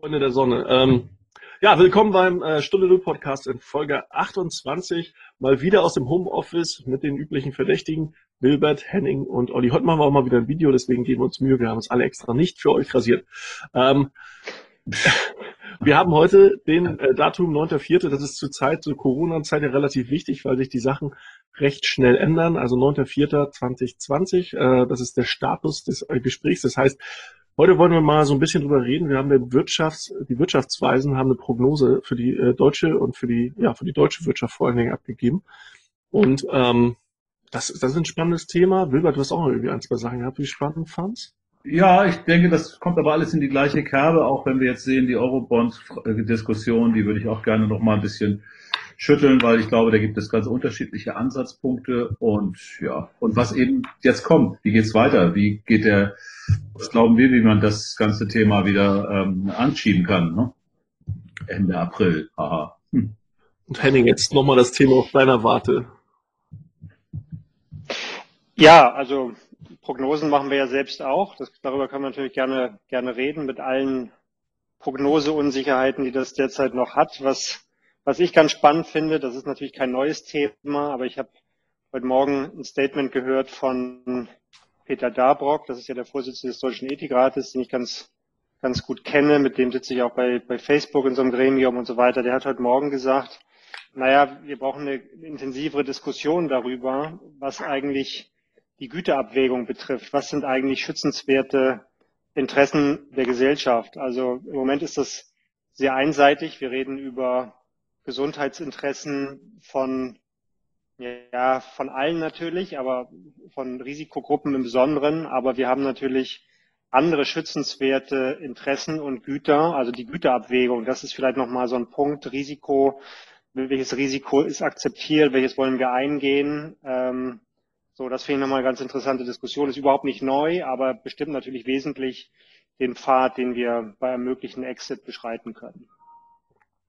Freunde der Sonne. Ähm, ja, willkommen beim äh, Stunde Null Podcast in Folge 28. Mal wieder aus dem Homeoffice mit den üblichen Verdächtigen. Wilbert, Henning und Olli. Heute machen wir auch mal wieder ein Video, deswegen geben wir uns Mühe. Wir haben uns alle extra nicht für euch rasiert. Ähm, wir haben heute den äh, Datum 9.4. Das ist zur Zeit, zur Corona-Zeit ja relativ wichtig, weil sich die Sachen recht schnell ändern. Also 9.4.2020, äh, das ist der Status des äh, Gesprächs. Das heißt, Heute wollen wir mal so ein bisschen drüber reden. Wir haben den Wirtschafts-, die Wirtschaftsweisen haben eine Prognose für die äh, deutsche und für die, ja, für die deutsche Wirtschaft vor allen Dingen abgegeben. Und ähm, das, das ist ein spannendes Thema. Wilbert, du hast auch irgendwie ein, zwei Sachen gehabt, wie spannend fandst? Ja, ich denke, das kommt aber alles in die gleiche Kerbe, auch wenn wir jetzt sehen, die Eurobond-Diskussion, die würde ich auch gerne noch mal ein bisschen schütteln, weil ich glaube, da gibt es ganz unterschiedliche Ansatzpunkte und ja, und was eben jetzt kommt, wie geht's weiter? Wie geht der, was glauben wir, wie man das ganze Thema wieder ähm, anschieben kann? Ne? Ende April, haha. Hm. Und Henning, jetzt nochmal das Thema auf deiner Warte. Ja, also Prognosen machen wir ja selbst auch. Das, darüber kann man natürlich gerne, gerne reden mit allen Prognoseunsicherheiten, die das derzeit noch hat. Was was ich ganz spannend finde, das ist natürlich kein neues Thema, aber ich habe heute Morgen ein Statement gehört von Peter Dabrock, das ist ja der Vorsitzende des Deutschen Ethikrates, den ich ganz, ganz gut kenne, mit dem sitze ich auch bei, bei Facebook in so einem Gremium und so weiter. Der hat heute Morgen gesagt, naja, wir brauchen eine intensivere Diskussion darüber, was eigentlich die Güterabwägung betrifft. Was sind eigentlich schützenswerte Interessen der Gesellschaft? Also im Moment ist das sehr einseitig. Wir reden über Gesundheitsinteressen von, ja, von allen natürlich, aber von Risikogruppen im Besonderen. Aber wir haben natürlich andere schützenswerte Interessen und Güter, also die Güterabwägung. Das ist vielleicht nochmal so ein Punkt. Risiko, welches Risiko ist akzeptiert, welches wollen wir eingehen? Ähm, so, das finde ich nochmal eine ganz interessante Diskussion. Ist überhaupt nicht neu, aber bestimmt natürlich wesentlich den Pfad, den wir bei einem möglichen Exit beschreiten können.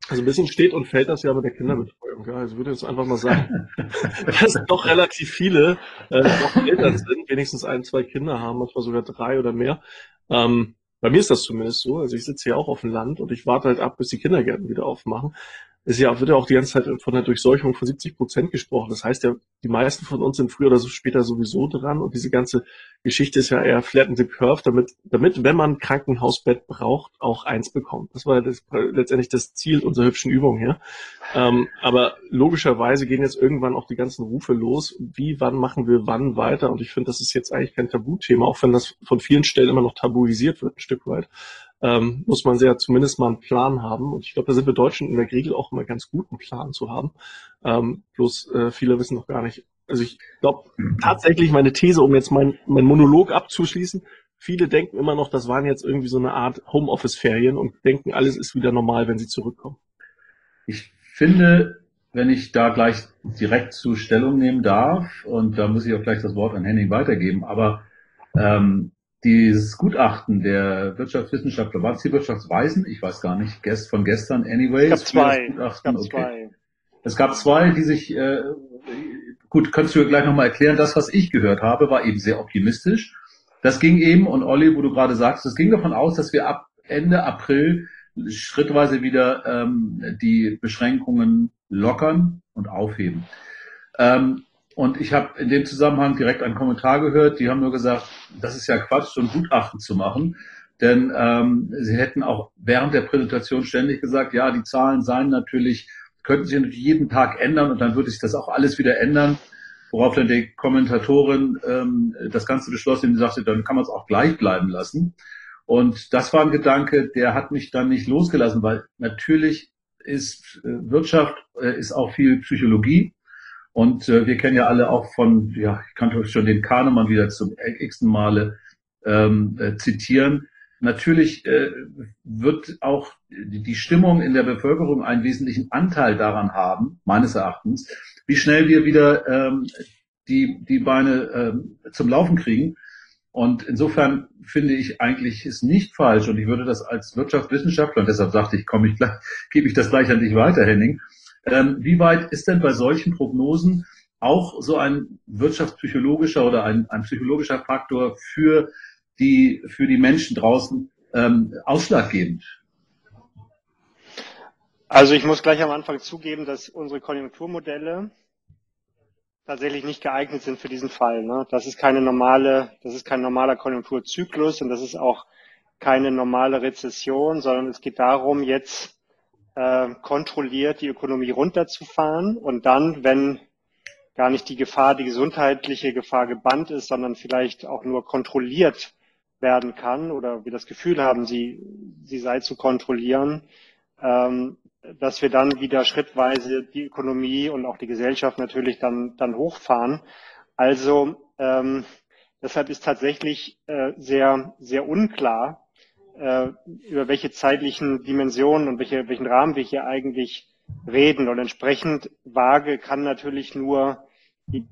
Also ein bisschen steht und fällt das ja mit der Kinderbetreuung. Ja. Also ich würde jetzt einfach mal sagen, dass doch relativ viele äh, noch Eltern sind, wenigstens ein, zwei Kinder haben, manchmal sogar drei oder mehr. Ähm, bei mir ist das zumindest so. Also ich sitze hier auch auf dem Land und ich warte halt ab, bis die Kindergärten wieder aufmachen ist ja, wird ja auch die ganze Zeit von der Durchseuchung von 70 Prozent gesprochen. Das heißt ja, die meisten von uns sind früher oder so später sowieso dran und diese ganze Geschichte ist ja eher flat the curve, damit, damit, wenn man ein Krankenhausbett braucht, auch eins bekommt. Das war das, letztendlich das Ziel unserer hübschen Übung hier. Ähm, aber logischerweise gehen jetzt irgendwann auch die ganzen Rufe los. Wie, wann machen wir wann weiter? Und ich finde, das ist jetzt eigentlich kein Tabuthema, auch wenn das von vielen Stellen immer noch tabuisiert wird, ein Stück weit ähm, muss man sehr zumindest mal einen Plan haben. Und ich glaube, da sind wir Deutschen in der Regel auch immer ganz gut, einen Plan zu haben. Ähm, bloß äh, viele wissen noch gar nicht. Also ich glaube tatsächlich meine These, um jetzt mein, mein Monolog abzuschließen, viele denken immer noch, das waren jetzt irgendwie so eine Art Homeoffice-Ferien und denken, alles ist wieder normal, wenn sie zurückkommen. Ich finde, wenn ich da gleich direkt zu Stellung nehmen darf, und da muss ich auch gleich das Wort an Henning weitergeben, aber ähm, dieses Gutachten der Wirtschaftswissenschaftler, war es die Wirtschaftsweisen? Ich weiß gar nicht, gest, von gestern anyways. Es gab zwei. Es gab, okay. zwei. es gab zwei, die sich, äh, gut, könntest du gleich nochmal erklären, das, was ich gehört habe, war eben sehr optimistisch. Das ging eben, und Olli, wo du gerade sagst, das ging davon aus, dass wir ab Ende April schrittweise wieder ähm, die Beschränkungen lockern und aufheben. Ähm, und ich habe in dem Zusammenhang direkt einen Kommentar gehört, die haben nur gesagt, das ist ja Quatsch, so ein Gutachten zu machen. Denn ähm, sie hätten auch während der Präsentation ständig gesagt, ja, die Zahlen seien natürlich, könnten sich natürlich jeden Tag ändern und dann würde sich das auch alles wieder ändern. Worauf dann die Kommentatorin ähm, das Ganze beschlossen und sagte, dann kann man es auch gleich bleiben lassen. Und das war ein Gedanke, der hat mich dann nicht losgelassen, weil natürlich ist äh, Wirtschaft, äh, ist auch viel Psychologie. Und äh, wir kennen ja alle auch von, ja, ich kann schon den Kahnemann wieder zum x-ten Male ähm, äh, zitieren. Natürlich äh, wird auch die Stimmung in der Bevölkerung einen wesentlichen Anteil daran haben, meines Erachtens, wie schnell wir wieder ähm, die, die Beine ähm, zum Laufen kriegen. Und insofern finde ich eigentlich ist nicht falsch und ich würde das als Wirtschaftswissenschaftler, und deshalb sagte ich, komme ich gleich, gebe ich das gleich an dich weiter, Henning, ähm, wie weit ist denn bei solchen Prognosen auch so ein wirtschaftspsychologischer oder ein, ein psychologischer Faktor für die, für die Menschen draußen ähm, ausschlaggebend? Also ich muss gleich am Anfang zugeben, dass unsere Konjunkturmodelle tatsächlich nicht geeignet sind für diesen Fall. Ne? Das ist keine normale, das ist kein normaler Konjunkturzyklus und das ist auch keine normale Rezession, sondern es geht darum, jetzt äh, kontrolliert die Ökonomie runterzufahren und dann, wenn gar nicht die Gefahr, die gesundheitliche Gefahr gebannt ist, sondern vielleicht auch nur kontrolliert werden kann oder wir das Gefühl haben, sie, sie sei zu kontrollieren, ähm, dass wir dann wieder schrittweise die Ökonomie und auch die Gesellschaft natürlich dann, dann hochfahren. Also ähm, deshalb ist tatsächlich äh, sehr, sehr unklar, äh, über welche zeitlichen Dimensionen und welche, welchen Rahmen wir hier eigentlich reden. Und entsprechend vage kann natürlich nur die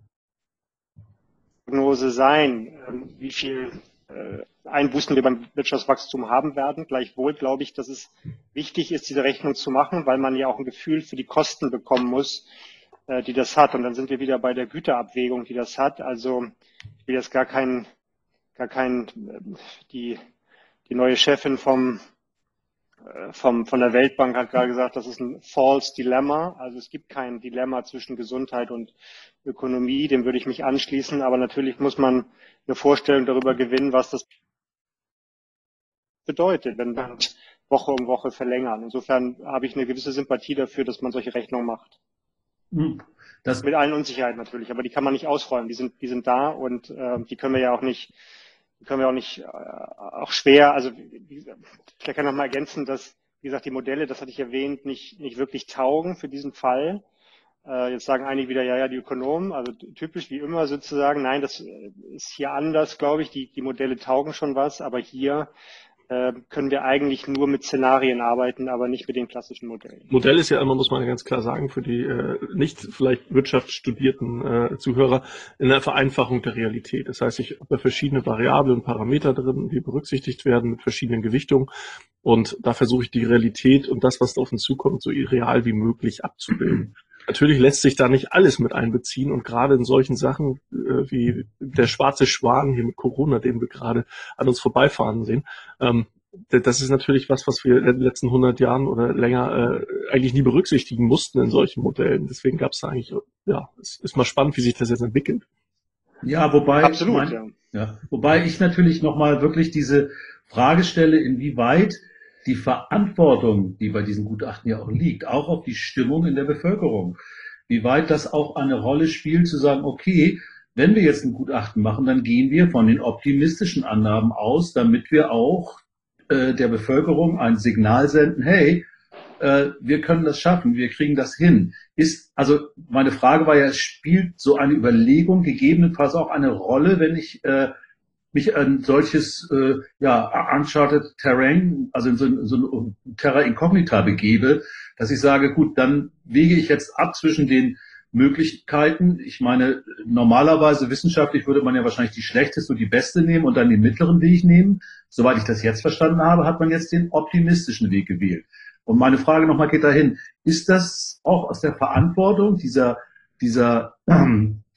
Prognose sein, äh, wie viel äh, Einbußen wir beim Wirtschaftswachstum haben werden. Gleichwohl glaube ich, dass es wichtig ist, diese Rechnung zu machen, weil man ja auch ein Gefühl für die Kosten bekommen muss, äh, die das hat. Und dann sind wir wieder bei der Güterabwägung, die das hat. Also ich will jetzt gar kein, gar kein, äh, die, die neue Chefin vom, vom, von der Weltbank hat gerade gesagt, das ist ein false Dilemma. Also es gibt kein Dilemma zwischen Gesundheit und Ökonomie. Dem würde ich mich anschließen. Aber natürlich muss man eine Vorstellung darüber gewinnen, was das bedeutet, wenn wir Woche um Woche verlängern. Insofern habe ich eine gewisse Sympathie dafür, dass man solche Rechnungen macht. Hm. Das Mit allen Unsicherheiten natürlich, aber die kann man nicht ausräumen. Die sind, die sind da und äh, die können wir ja auch nicht, können wir auch nicht, äh, auch schwer, also ich kann noch mal ergänzen, dass, wie gesagt, die Modelle, das hatte ich erwähnt, nicht, nicht wirklich taugen für diesen Fall. Äh, jetzt sagen einige wieder, ja, ja, die Ökonomen, also typisch wie immer sozusagen, nein, das ist hier anders, glaube ich, die, die Modelle taugen schon was, aber hier äh, können wir eigentlich nur mit Szenarien arbeiten, aber nicht mit den klassischen Modellen. Modell ist ja immer, muss man ganz klar sagen, für die äh, nicht vielleicht wirtschaftsstudierten äh, Zuhörer, in der Vereinfachung der Realität. Das heißt, ich habe verschiedene Variablen und Parameter drin, die berücksichtigt werden mit verschiedenen Gewichtungen. Und da versuche ich die Realität und das, was auf uns zukommt, so real wie möglich abzubilden. Natürlich lässt sich da nicht alles mit einbeziehen und gerade in solchen Sachen äh, wie der schwarze Schwan hier mit Corona, den wir gerade an uns vorbeifahren sehen, ähm, das ist natürlich was, was wir in den letzten 100 Jahren oder länger äh, eigentlich nie berücksichtigen mussten in solchen Modellen. Deswegen gab es da eigentlich, ja, es ist mal spannend, wie sich das jetzt entwickelt. Ja, wobei, Absolut, mein, ja. ja. wobei ich natürlich nochmal wirklich diese Frage stelle, inwieweit die Verantwortung, die bei diesen Gutachten ja auch liegt, auch auf die Stimmung in der Bevölkerung. Wie weit das auch eine Rolle spielt, zu sagen, okay, wenn wir jetzt ein Gutachten machen, dann gehen wir von den optimistischen Annahmen aus, damit wir auch äh, der Bevölkerung ein Signal senden, hey, äh, wir können das schaffen, wir kriegen das hin. Ist, also meine Frage war ja, spielt so eine Überlegung gegebenenfalls auch eine Rolle, wenn ich äh, mich ein solches äh, ja, Uncharted Terrain, also in so, so ein Terra Incognita begebe, dass ich sage, gut, dann wege ich jetzt ab zwischen den Möglichkeiten. Ich meine, normalerweise wissenschaftlich würde man ja wahrscheinlich die schlechteste und die beste nehmen und dann den mittleren Weg nehmen. Soweit ich das jetzt verstanden habe, hat man jetzt den optimistischen Weg gewählt. Und meine Frage nochmal geht dahin, ist das auch aus der Verantwortung dieser, dieser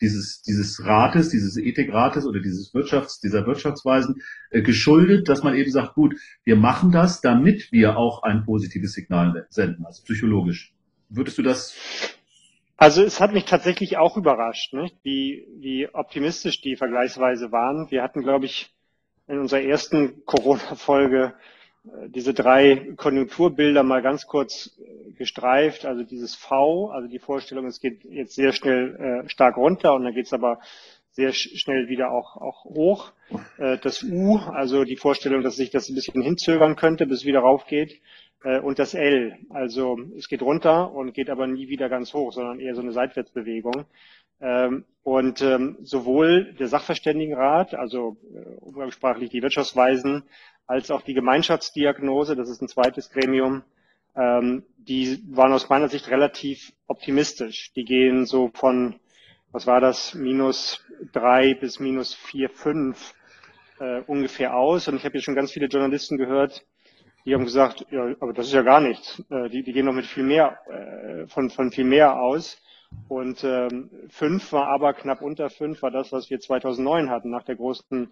dieses, dieses Rates, dieses Ethikrates oder dieses Wirtschafts, dieser Wirtschaftsweisen äh, geschuldet, dass man eben sagt, gut, wir machen das, damit wir auch ein positives Signal senden, also psychologisch. Würdest du das? Also es hat mich tatsächlich auch überrascht, nicht? Wie, wie optimistisch die vergleichsweise waren. Wir hatten, glaube ich, in unserer ersten Corona-Folge diese drei Konjunkturbilder mal ganz kurz äh, gestreift. Also dieses V, also die Vorstellung, es geht jetzt sehr schnell äh, stark runter und dann geht es aber sehr schnell wieder auch, auch hoch. Äh, das U, also die Vorstellung, dass sich das ein bisschen hinzögern könnte, bis es wieder raufgeht. Äh, und das L, also es geht runter und geht aber nie wieder ganz hoch, sondern eher so eine Seitwärtsbewegung. Ähm, und ähm, sowohl der Sachverständigenrat, also äh, umgangssprachlich die Wirtschaftsweisen, als auch die Gemeinschaftsdiagnose, das ist ein zweites Gremium, ähm, die waren aus meiner Sicht relativ optimistisch. Die gehen so von, was war das, minus drei bis minus vier, fünf äh, ungefähr aus. Und ich habe jetzt schon ganz viele Journalisten gehört, die haben gesagt, ja, aber das ist ja gar nichts. Äh, die, die gehen noch mit viel mehr, äh, von, von viel mehr aus. Und ähm, fünf war aber knapp unter fünf war das, was wir 2009 hatten nach der großen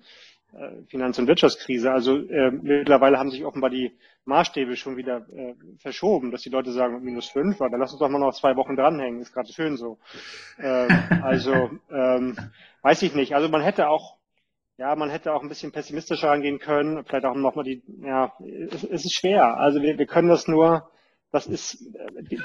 äh, Finanz- und Wirtschaftskrise. Also äh, mittlerweile haben sich offenbar die Maßstäbe schon wieder äh, verschoben, dass die Leute sagen, minus fünf, aber dann lass uns doch mal noch zwei Wochen dranhängen, ist gerade schön so. Ähm, also ähm, weiß ich nicht. Also man hätte auch ja, man hätte auch ein bisschen pessimistischer angehen können, vielleicht auch nochmal die, ja, es, es ist schwer. Also wir, wir können das nur, das ist,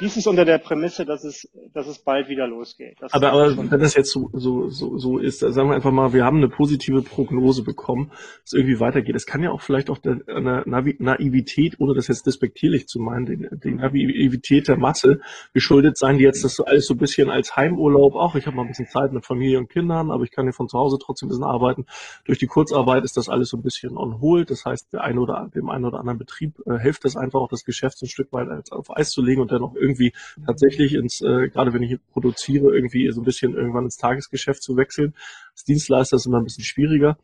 dies ist unter der Prämisse, dass es, dass es bald wieder losgeht. Das aber, aber wenn das jetzt so, so, so, so ist, sagen wir einfach mal, wir haben eine positive Prognose bekommen, dass es irgendwie weitergeht. Es kann ja auch vielleicht auch der, eine Naivität, ohne das jetzt despektierlich zu meinen, die, die Naivität der Masse geschuldet sein, die jetzt das so alles so ein bisschen als Heimurlaub auch, ich habe mal ein bisschen Zeit mit Familie und Kindern, aber ich kann ja von zu Hause trotzdem ein bisschen arbeiten. Durch die Kurzarbeit ist das alles so ein bisschen on hold. Das heißt, der eine oder dem einen oder anderen Betrieb äh, hilft das einfach auch das Geschäft ein Stück weit als auf Eis zu legen und dann auch irgendwie tatsächlich ins, äh, gerade wenn ich produziere, irgendwie so ein bisschen irgendwann ins Tagesgeschäft zu wechseln. Als Dienstleister ist immer ein bisschen schwieriger.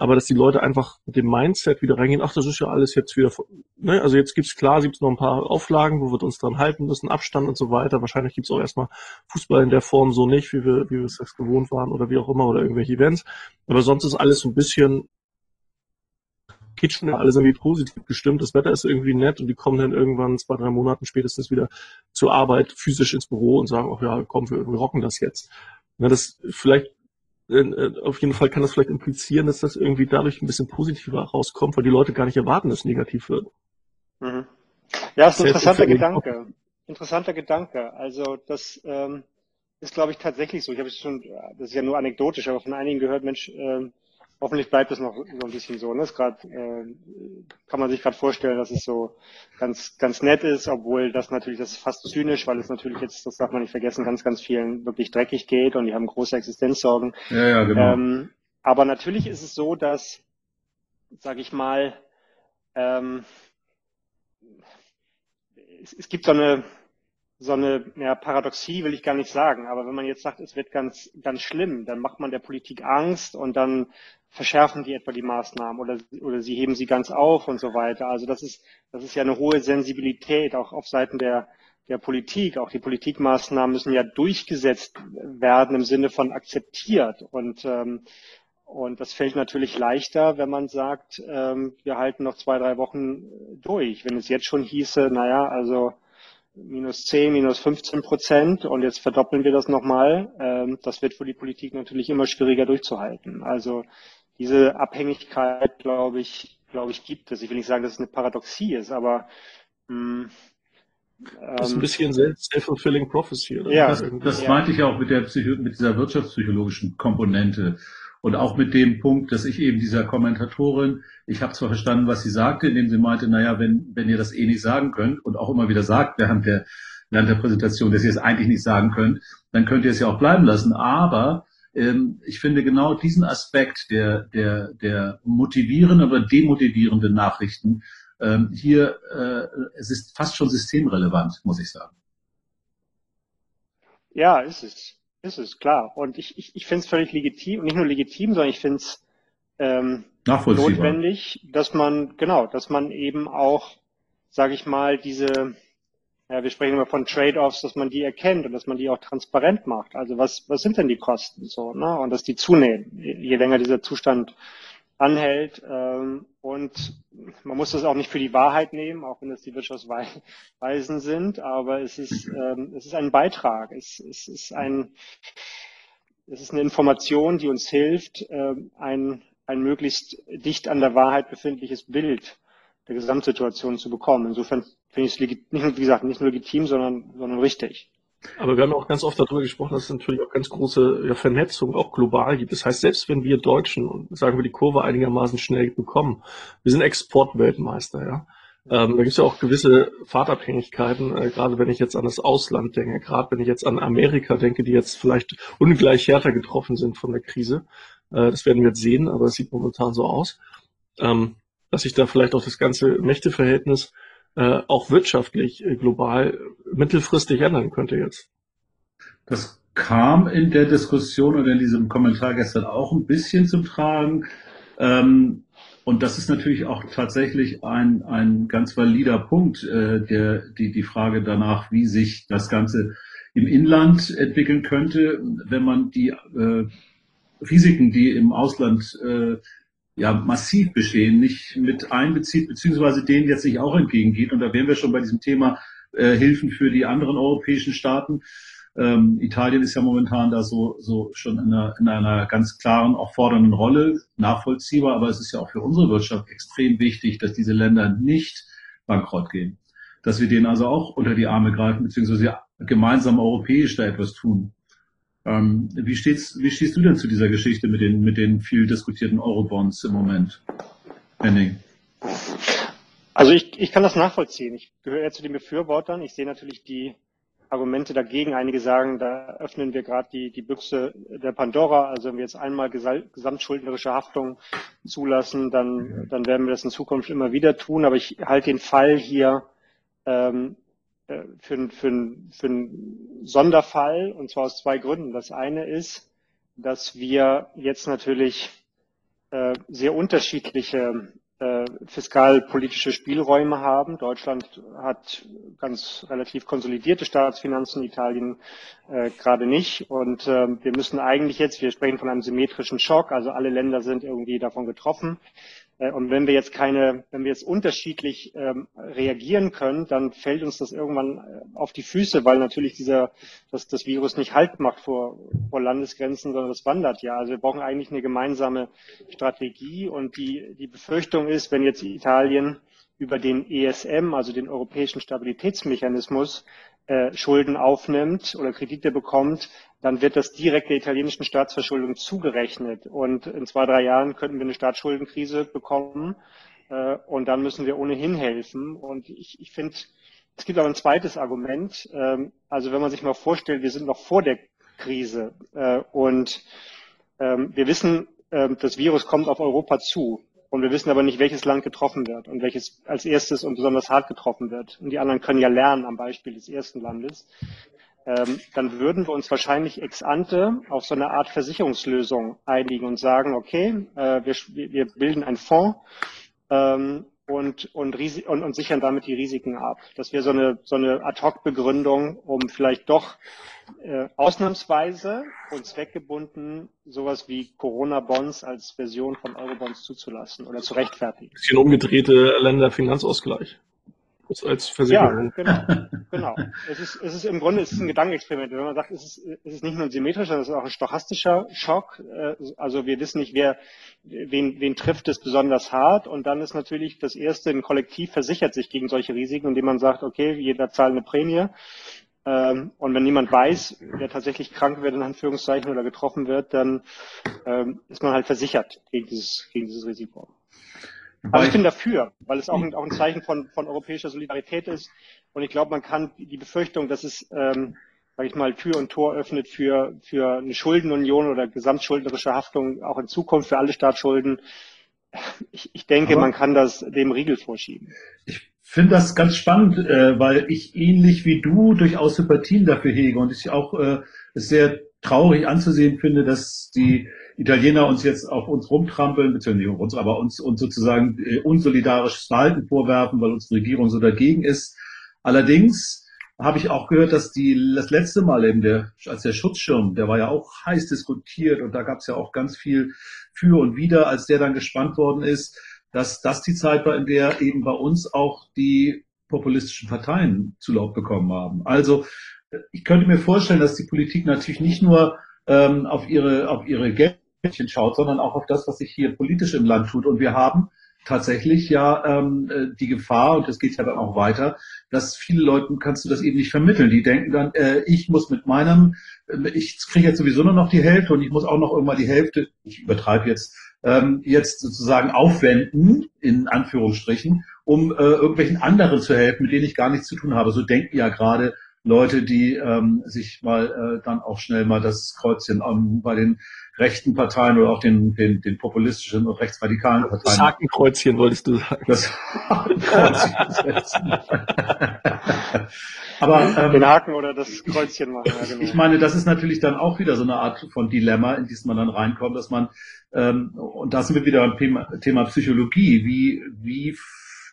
Aber dass die Leute einfach mit dem Mindset wieder reingehen, ach, das ist ja alles jetzt wieder, ne, also jetzt gibt's klar, gibt's noch ein paar Auflagen, wo wir uns dran halten müssen, Abstand und so weiter. Wahrscheinlich gibt's auch erstmal Fußball in der Form so nicht, wie wir, wie wir es gewohnt waren oder wie auch immer oder irgendwelche Events. Aber sonst ist alles so ein bisschen geht schon alles irgendwie positiv gestimmt. Das Wetter ist irgendwie nett und die kommen dann irgendwann zwei, drei Monaten spätestens wieder zur Arbeit physisch ins Büro und sagen, ach ja, komm, wir, wir rocken das jetzt. Na, das vielleicht äh, auf jeden Fall kann das vielleicht implizieren, dass das irgendwie dadurch ein bisschen positiver rauskommt, weil die Leute gar nicht erwarten, dass es negativ wird. Mhm. Ja, ist ein interessanter Gedanke. Interessanter Gedanke. Also das ähm, ist, glaube ich, tatsächlich so. Ich habe es schon, das ist ja nur anekdotisch, aber von einigen gehört, Mensch, ähm, hoffentlich bleibt es noch so ein bisschen so. Ne? Grad, äh, kann man sich gerade vorstellen, dass es so ganz, ganz nett ist, obwohl das natürlich, das ist fast zynisch, weil es natürlich jetzt, das darf man nicht vergessen, ganz, ganz vielen wirklich dreckig geht und die haben große Existenzsorgen. Ja, ja, genau. Ähm, aber natürlich ist es so, dass, sage ich mal, ähm, es, es gibt so eine, so eine ja, Paradoxie will ich gar nicht sagen, aber wenn man jetzt sagt, es wird ganz, ganz schlimm, dann macht man der Politik Angst und dann verschärfen die etwa die Maßnahmen oder, oder sie heben sie ganz auf und so weiter. Also das ist, das ist ja eine hohe Sensibilität auch auf Seiten der, der Politik. Auch die Politikmaßnahmen müssen ja durchgesetzt werden im Sinne von akzeptiert. Und, ähm, und das fällt natürlich leichter, wenn man sagt, ähm, wir halten noch zwei, drei Wochen durch. Wenn es jetzt schon hieße, naja, also minus 10, minus 15 Prozent und jetzt verdoppeln wir das nochmal, ähm, das wird für die Politik natürlich immer schwieriger durchzuhalten. Also diese Abhängigkeit, glaube ich, glaube ich, gibt es. Ich will nicht sagen, dass es eine Paradoxie ist, aber mh, hm, das ist ein ähm, bisschen self-fulfilling prophecy. Oder? Ja, das, das ja. meinte ich auch mit der Psycho mit dieser wirtschaftspsychologischen Komponente und auch mit dem Punkt, dass ich eben dieser Kommentatorin, ich habe zwar verstanden, was sie sagte, indem sie meinte, naja, wenn wenn ihr das eh nicht sagen könnt und auch immer wieder sagt während der während der Präsentation, dass ihr es eigentlich nicht sagen könnt, dann könnt ihr es ja auch bleiben lassen. Aber ähm, ich finde genau diesen Aspekt der, der, der motivierenden oder demotivierenden Nachrichten ähm, hier, äh, es ist fast schon systemrelevant, muss ich sagen. Ja, ist es. Ist es, klar. Und ich, ich, ich finde es völlig legitim, nicht nur legitim, sondern ich finde es ähm, notwendig, dass man, genau, dass man eben auch, sage ich mal, diese ja, wir sprechen immer von Trade-offs, dass man die erkennt und dass man die auch transparent macht. Also was, was sind denn die Kosten so, ne? Und dass die zunehmen, je länger dieser Zustand anhält. Ähm, und man muss das auch nicht für die Wahrheit nehmen, auch wenn das die Wirtschaftsweisen sind, aber es ist, ähm, es ist ein Beitrag, es, es ist ein, es ist eine Information, die uns hilft, ähm, ein, ein möglichst dicht an der Wahrheit befindliches Bild der Gesamtsituation zu bekommen. Insofern finde ich es nicht, wie gesagt, nicht nur legitim, sondern, sondern richtig. Aber wir haben auch ganz oft darüber gesprochen, dass es natürlich auch ganz große Vernetzung auch global gibt. Das heißt, selbst wenn wir Deutschen, sagen wir, die Kurve einigermaßen schnell bekommen, wir sind Exportweltmeister, ja. Ähm, da gibt es ja auch gewisse Fahrtabhängigkeiten, äh, gerade wenn ich jetzt an das Ausland denke, gerade wenn ich jetzt an Amerika denke, die jetzt vielleicht ungleich härter getroffen sind von der Krise. Äh, das werden wir jetzt sehen, aber es sieht momentan so aus. Ähm, dass sich da vielleicht auch das ganze Mächteverhältnis äh, auch wirtschaftlich äh, global mittelfristig ändern könnte jetzt. Das kam in der Diskussion und in diesem Kommentar gestern auch ein bisschen zum Tragen. Ähm, und das ist natürlich auch tatsächlich ein, ein ganz valider Punkt, äh, der, die, die Frage danach, wie sich das Ganze im Inland entwickeln könnte, wenn man die äh, Risiken, die im Ausland äh, ja massiv bestehen, nicht mit einbezieht, beziehungsweise denen jetzt sich auch entgegengeht. Und da wären wir schon bei diesem Thema äh, Hilfen für die anderen europäischen Staaten. Ähm, Italien ist ja momentan da so, so schon in einer, in einer ganz klaren, auch fordernden Rolle, nachvollziehbar, aber es ist ja auch für unsere Wirtschaft extrem wichtig, dass diese Länder nicht bankrott gehen. Dass wir denen also auch unter die Arme greifen, beziehungsweise gemeinsam europäisch da etwas tun. Ähm, wie, steht's, wie stehst du denn zu dieser Geschichte mit den, mit den viel diskutierten Eurobonds im Moment, Henning? Also ich, ich kann das nachvollziehen. Ich gehöre eher zu den Befürwortern. Ich sehe natürlich die Argumente dagegen. Einige sagen, da öffnen wir gerade die, die Büchse der Pandora. Also wenn wir jetzt einmal gesamtschuldnerische Haftung zulassen, dann, dann werden wir das in Zukunft immer wieder tun. Aber ich halte den Fall hier ähm, äh, für, für, für einen Sonderfall und zwar aus zwei Gründen. Das eine ist, dass wir jetzt natürlich äh, sehr unterschiedliche äh, fiskalpolitische Spielräume haben. Deutschland hat ganz relativ konsolidierte Staatsfinanzen, Italien äh, gerade nicht. Und äh, wir müssen eigentlich jetzt, wir sprechen von einem symmetrischen Schock, also alle Länder sind irgendwie davon getroffen. Äh, und wenn wir jetzt keine, wenn wir jetzt unterschiedlich ähm, reagieren können, dann fällt uns das irgendwann äh, auf die Füße, weil natürlich dieser, dass das Virus nicht Halt macht vor, vor Landesgrenzen, sondern das wandert ja. Also wir brauchen eigentlich eine gemeinsame Strategie und die, die Befürchtung ist, wenn jetzt Italien über den ESM, also den Europäischen Stabilitätsmechanismus, äh, Schulden aufnimmt oder Kredite bekommt, dann wird das direkt der italienischen Staatsverschuldung zugerechnet. Und in zwei, drei Jahren könnten wir eine Staatsschuldenkrise bekommen. Äh, und dann müssen wir ohnehin helfen. Und ich, ich finde, es gibt aber ein zweites Argument. Ähm, also wenn man sich mal vorstellt, wir sind noch vor der Krise äh, und ähm, wir wissen, äh, das Virus kommt auf Europa zu. Und wir wissen aber nicht, welches Land getroffen wird und welches als erstes und besonders hart getroffen wird. Und die anderen können ja lernen am Beispiel des ersten Landes. Ähm, dann würden wir uns wahrscheinlich ex ante auf so eine Art Versicherungslösung einigen und sagen, okay, äh, wir, wir bilden einen Fonds ähm, und, und, und, und sichern damit die Risiken ab. Das wäre so eine, so eine Ad-Hoc-Begründung, um vielleicht doch äh, ausnahmsweise und zweckgebunden sowas wie Corona-Bonds als Version von Euro-Bonds zuzulassen oder zu rechtfertigen. Bisschen umgedrehte Länderfinanzausgleich. Als Versicherung. Ja, genau. genau. Es ist, es ist im Grunde es ist ein Gedankenexperiment. Wenn man sagt, es ist, es ist nicht nur ein symmetrischer, es ist auch ein stochastischer Schock. Äh, also wir wissen nicht, wer, wen, wen trifft es besonders hart. Und dann ist natürlich das erste, ein Kollektiv versichert sich gegen solche Risiken, indem man sagt, okay, jeder zahlt eine Prämie. Ähm, und wenn niemand weiß, wer tatsächlich krank wird, in Anführungszeichen, oder getroffen wird, dann ähm, ist man halt versichert gegen dieses, gegen dieses Risiko. Also ich bin dafür, weil es auch ein, auch ein Zeichen von, von europäischer Solidarität ist. Und ich glaube, man kann die Befürchtung, dass es, ähm, sage ich mal, Tür und Tor öffnet für, für eine Schuldenunion oder gesamtschuldnerische Haftung auch in Zukunft für alle Staatsschulden. Ich, ich denke, Aber man kann das dem Riegel vorschieben. Ich finde das ganz spannend, äh, weil ich ähnlich wie du durchaus Sympathien dafür hege und ich auch äh, sehr traurig anzusehen finde, dass die Italiener uns jetzt auf uns rumtrampeln, beziehungsweise nicht uns, aber uns, uns sozusagen äh, unsolidarisches Verhalten vorwerfen, weil unsere Regierung so dagegen ist. Allerdings habe ich auch gehört, dass die das letzte Mal eben der, als der Schutzschirm, der war ja auch heiß diskutiert und da gab es ja auch ganz viel für und wider, als der dann gespannt worden ist, dass das die Zeit war, in der eben bei uns auch die populistischen Parteien Zulauf bekommen haben. Also ich könnte mir vorstellen, dass die Politik natürlich nicht nur ähm, auf ihre auf ihre Geldchen schaut, sondern auch auf das, was sich hier politisch im Land tut. Und wir haben tatsächlich ja ähm, äh, die Gefahr, und das geht ja dann auch weiter, dass viele Leuten kannst du das eben nicht vermitteln. Die denken dann, äh, ich muss mit meinem, äh, ich kriege jetzt sowieso nur noch die Hälfte und ich muss auch noch irgendwann die Hälfte, ich übertreibe jetzt, ähm, jetzt sozusagen aufwenden, in Anführungsstrichen, um äh, irgendwelchen anderen zu helfen, mit denen ich gar nichts zu tun habe. So denken ja gerade Leute, die ähm, sich mal äh, dann auch schnell mal das Kreuzchen ähm, bei den rechten Parteien oder auch den, den, den populistischen und rechtsradikalen Parteien. Das Hakenkreuzchen wolltest du sagen. Das Hakenkreuzchen setzen. Aber ähm, den Haken oder das Kreuzchen machen. Ja, genau. Ich meine, das ist natürlich dann auch wieder so eine Art von Dilemma, in das man dann reinkommt, dass man ähm, und da sind wir wieder beim Thema, Thema Psychologie. Wie wie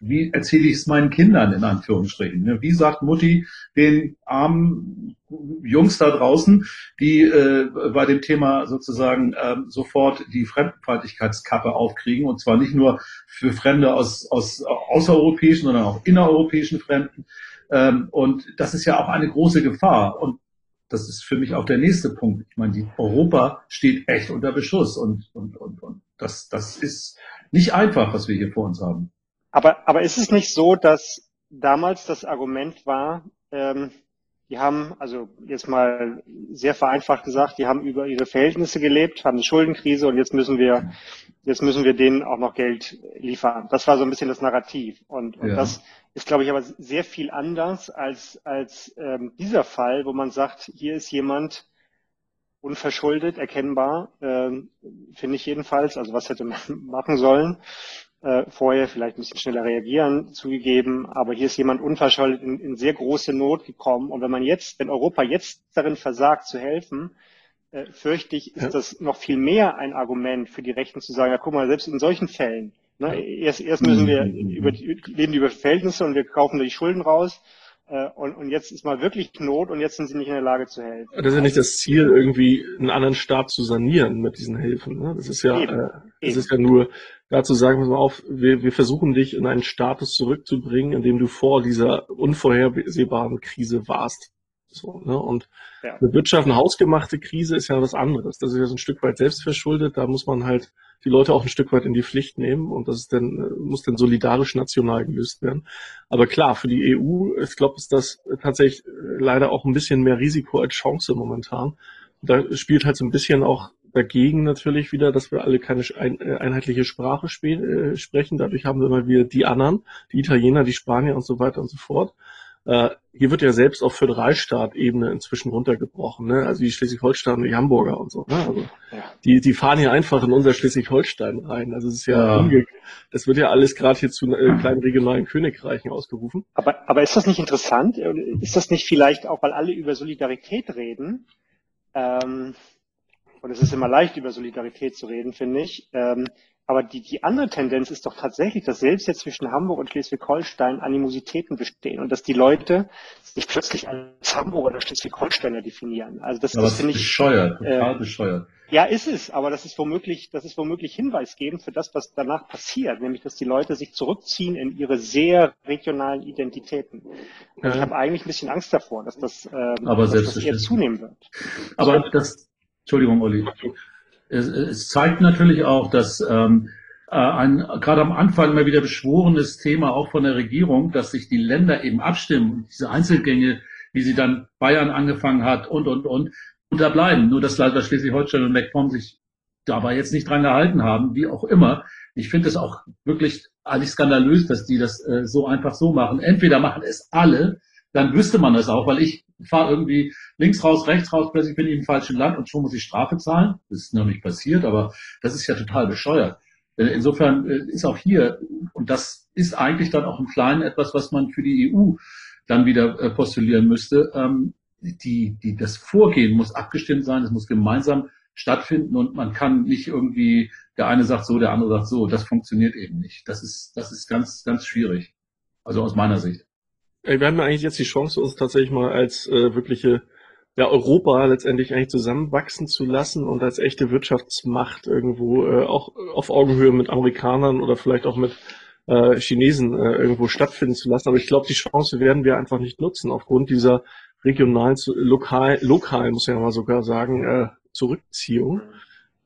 wie erzähle ich es meinen Kindern in Anführungsstrichen? Ne? Wie sagt Mutti den armen Jungs da draußen, die äh, bei dem Thema sozusagen äh, sofort die Fremdenfeindlichkeitskappe aufkriegen und zwar nicht nur für Fremde aus, aus außereuropäischen, sondern auch innereuropäischen Fremden. Ähm, und das ist ja auch eine große Gefahr. Und das ist für mich auch der nächste Punkt. Ich meine, die Europa steht echt unter Beschuss und, und, und, und das, das ist nicht einfach, was wir hier vor uns haben. Aber, aber ist es nicht so, dass damals das Argument war, ähm, die haben, also jetzt mal sehr vereinfacht gesagt, die haben über ihre Verhältnisse gelebt, haben eine Schuldenkrise und jetzt müssen wir, jetzt müssen wir denen auch noch Geld liefern. Das war so ein bisschen das Narrativ. Und, und ja. das ist, glaube ich, aber sehr viel anders als, als ähm, dieser Fall, wo man sagt, hier ist jemand unverschuldet, erkennbar, ähm, finde ich jedenfalls. Also was hätte man machen sollen? Äh, vorher vielleicht ein bisschen schneller reagieren, zugegeben. Aber hier ist jemand unverschuldet in, in sehr große Not gekommen. Und wenn man jetzt, wenn Europa jetzt darin versagt zu helfen, äh, fürchte ich, ist ja. das noch viel mehr ein Argument für die Rechten zu sagen, ja guck mal, selbst in solchen Fällen, ne, erst, erst müssen wir mhm. über die, leben über Verhältnisse und wir kaufen die Schulden raus und, und jetzt ist mal wirklich Not und jetzt sind sie nicht in der Lage zu helfen. Das ist ja nicht das Ziel, irgendwie einen anderen Staat zu sanieren mit diesen Hilfen. Ne? Das ist ja, Eben. äh, das Eben. ist ja nur dazu sagen, pass mal auf, wir, wir versuchen dich in einen Status zurückzubringen, in dem du vor dieser unvorhersehbaren Krise warst. So, ne? Und ja. eine Wirtschaft, eine hausgemachte Krise ist ja was anderes. Das ist ja so ein Stück weit selbstverschuldet. Da muss man halt die Leute auch ein Stück weit in die Pflicht nehmen und das ist dann, muss dann solidarisch national gelöst werden. Aber klar, für die EU, ich glaube, ist das tatsächlich leider auch ein bisschen mehr Risiko als Chance momentan. Da spielt halt so ein bisschen auch dagegen natürlich wieder, dass wir alle keine äh, einheitliche Sprache äh, sprechen. Dadurch haben wir immer wieder die anderen, die Italiener, die Spanier und so weiter und so fort. Äh, hier wird ja selbst auf Föderalstaat-Ebene inzwischen runtergebrochen, ne? Also die Schleswig-Holstein und die Hamburger und so. Ne? Also ja. die, die fahren hier einfach in unser Schleswig-Holstein rein. Also es ist ja, ja. das wird ja alles gerade hier zu äh, kleinen regionalen Königreichen ausgerufen. Aber, aber ist das nicht interessant? Ist das nicht vielleicht auch, weil alle über Solidarität reden? Ähm, und es ist immer leicht, über Solidarität zu reden, finde ich. Ähm, aber die, die andere Tendenz ist doch tatsächlich, dass selbst jetzt zwischen Hamburg und Schleswig-Holstein Animositäten bestehen und dass die Leute sich plötzlich als Hamburger oder Schleswig-Holsteiner definieren. Also das, aber das finde ich bescheuert, total äh, bescheuert. Ja, ist es, aber das ist womöglich, das ist womöglich hinweisgebend für das, was danach passiert, nämlich dass die Leute sich zurückziehen in ihre sehr regionalen Identitäten. Und ja. ich habe eigentlich ein bisschen Angst davor, dass das, ähm, aber dass das eher zunehmen wird. Aber das, Entschuldigung, Olli es, es zeigt natürlich auch, dass ähm, äh, ein gerade am Anfang immer wieder beschworenes Thema auch von der Regierung, dass sich die Länder eben abstimmen, diese Einzelgänge, wie sie dann Bayern angefangen hat und und und unterbleiben. Nur dass leider Schleswig-Holstein und MacPom sich dabei jetzt nicht dran gehalten haben, wie auch immer. Ich finde es auch wirklich eigentlich skandalös, dass die das äh, so einfach so machen. Entweder machen es alle, dann wüsste man das auch, weil ich fahre irgendwie links raus, rechts raus, plötzlich bin ich im falschen Land und schon muss ich Strafe zahlen. Das ist noch nicht passiert, aber das ist ja total bescheuert. Äh, insofern äh, ist auch hier, und das ist eigentlich dann auch im Kleinen etwas, was man für die EU dann wieder äh, postulieren müsste, ähm, die, die, das Vorgehen muss abgestimmt sein, es muss gemeinsam stattfinden und man kann nicht irgendwie, der eine sagt so, der andere sagt so, das funktioniert eben nicht. Das ist, das ist ganz, ganz schwierig. Also aus meiner Sicht. Wir haben ja eigentlich jetzt die Chance, uns tatsächlich mal als äh, wirkliche ja, Europa letztendlich eigentlich zusammenwachsen zu lassen und als echte Wirtschaftsmacht irgendwo äh, auch auf Augenhöhe mit Amerikanern oder vielleicht auch mit äh, Chinesen äh, irgendwo stattfinden zu lassen. Aber ich glaube, die Chance werden wir einfach nicht nutzen aufgrund dieser regionalen, lokal, lokal muss ich ja mal sogar sagen, äh, Zurückziehung.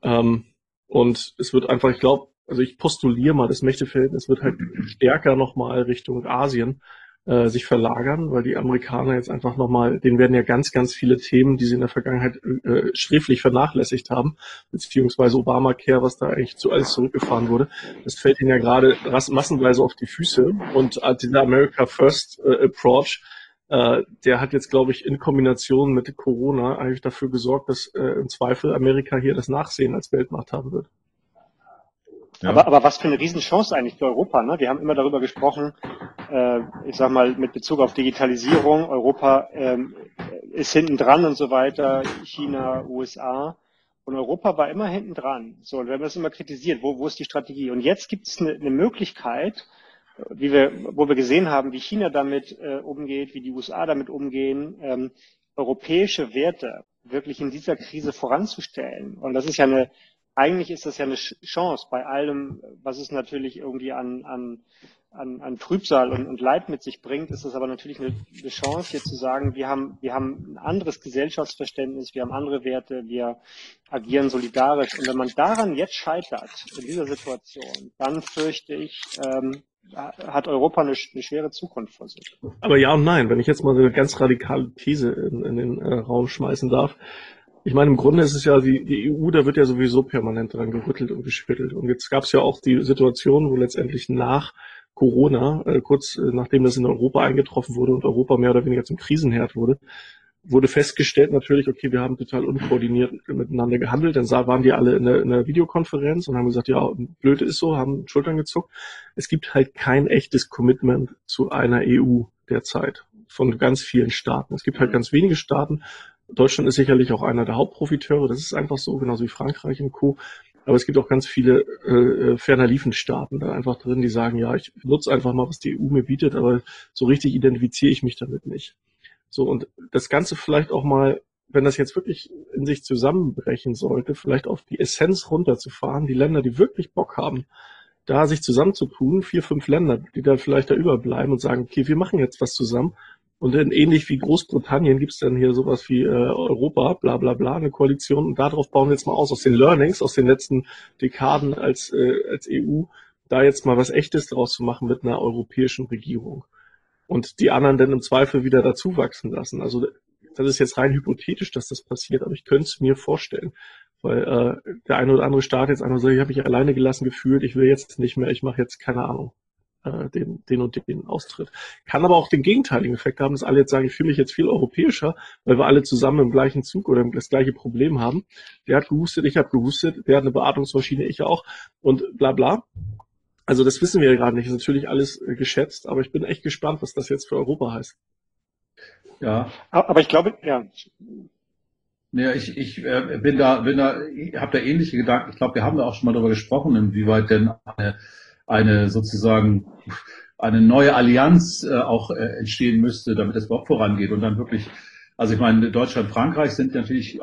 Ähm, und es wird einfach, ich glaube, also ich postuliere mal, das Mächteverhältnis wird halt stärker nochmal Richtung Asien äh, sich verlagern, weil die Amerikaner jetzt einfach nochmal, denen werden ja ganz, ganz viele Themen, die sie in der Vergangenheit äh, sträflich vernachlässigt haben, beziehungsweise Obamacare, was da eigentlich zu alles zurückgefahren wurde, das fällt ihnen ja gerade massenweise auf die Füße und äh, dieser America First äh, Approach, äh, der hat jetzt, glaube ich, in Kombination mit Corona eigentlich dafür gesorgt, dass äh, im Zweifel Amerika hier das Nachsehen als Weltmacht haben wird. Aber, aber was für eine Riesenchance eigentlich für Europa. Ne? Wir haben immer darüber gesprochen, äh, ich sag mal, mit Bezug auf Digitalisierung, Europa ähm, ist hinten dran und so weiter, China, USA. Und Europa war immer hinten dran. So, und wir haben das immer kritisiert, wo, wo ist die Strategie? Und jetzt gibt es eine, eine Möglichkeit, wie wir, wo wir gesehen haben, wie China damit äh, umgeht, wie die USA damit umgehen, ähm, europäische Werte wirklich in dieser Krise voranzustellen. Und das ist ja eine, eigentlich ist das ja eine Chance bei allem, was es natürlich irgendwie an, an, an, an Trübsal und, und Leid mit sich bringt, ist es aber natürlich eine, eine Chance, hier zu sagen, wir haben, wir haben ein anderes Gesellschaftsverständnis, wir haben andere Werte, wir agieren solidarisch. Und wenn man daran jetzt scheitert, in dieser Situation, dann fürchte ich, ähm, hat Europa eine, eine, schwere Zukunft vor sich. Aber ja und nein, wenn ich jetzt mal eine ganz radikale These in, in den äh, Raum schmeißen darf. Ich meine, im Grunde ist es ja, die, die EU, da wird ja sowieso permanent dran gerüttelt und geschüttelt. Und jetzt gab es ja auch die Situation, wo letztendlich nach Corona, äh, kurz äh, nachdem das in Europa eingetroffen wurde und Europa mehr oder weniger zum Krisenherd wurde, wurde festgestellt natürlich, okay, wir haben total unkoordiniert miteinander gehandelt. Dann waren die alle in der, in der Videokonferenz und haben gesagt, ja, blöd ist so, haben Schultern gezuckt. Es gibt halt kein echtes Commitment zu einer EU derzeit von ganz vielen Staaten. Es gibt halt ganz wenige Staaten. Deutschland ist sicherlich auch einer der Hauptprofiteure. Das ist einfach so, genauso wie Frankreich und Co. Aber es gibt auch ganz viele äh, ferner Liefenstaaten da einfach drin, die sagen, ja, ich nutze einfach mal, was die EU mir bietet, aber so richtig identifiziere ich mich damit nicht. So, und das Ganze vielleicht auch mal, wenn das jetzt wirklich in sich zusammenbrechen sollte, vielleicht auf die Essenz runterzufahren, die Länder, die wirklich Bock haben, da sich zusammenzutun, vier, fünf Länder, die da vielleicht da überbleiben und sagen, okay, wir machen jetzt was zusammen. Und dann ähnlich wie Großbritannien gibt es dann hier sowas wie äh, Europa, bla bla bla, eine Koalition. Und darauf bauen wir jetzt mal aus, aus den Learnings, aus den letzten Dekaden als, äh, als EU, da jetzt mal was Echtes draus zu machen mit einer europäischen Regierung und die anderen dann im Zweifel wieder dazu wachsen lassen. Also das ist jetzt rein hypothetisch, dass das passiert, aber ich könnte es mir vorstellen. Weil äh, der eine oder andere Staat jetzt einfach so, ich habe mich alleine gelassen gefühlt, ich will jetzt nicht mehr, ich mache jetzt keine Ahnung, äh, den, den und den Austritt. Kann aber auch den gegenteiligen Effekt haben, dass alle jetzt sagen, ich fühle mich jetzt viel europäischer, weil wir alle zusammen im gleichen Zug oder das gleiche Problem haben. Der hat gehustet, ich habe gehustet, der hat eine Beatmungsmaschine, ich auch und bla bla. Also das wissen wir ja gerade nicht. Das ist natürlich alles äh, geschätzt, aber ich bin echt gespannt, was das jetzt für Europa heißt. Ja. Aber ich glaube, ja. Ja, ich, ich äh, bin da, bin da, ich habe da ähnliche Gedanken. Ich glaube, wir haben da auch schon mal darüber gesprochen, inwieweit denn eine, eine sozusagen eine neue Allianz äh, auch äh, entstehen müsste, damit es überhaupt vorangeht und dann wirklich also ich meine, Deutschland, Frankreich sind natürlich, äh,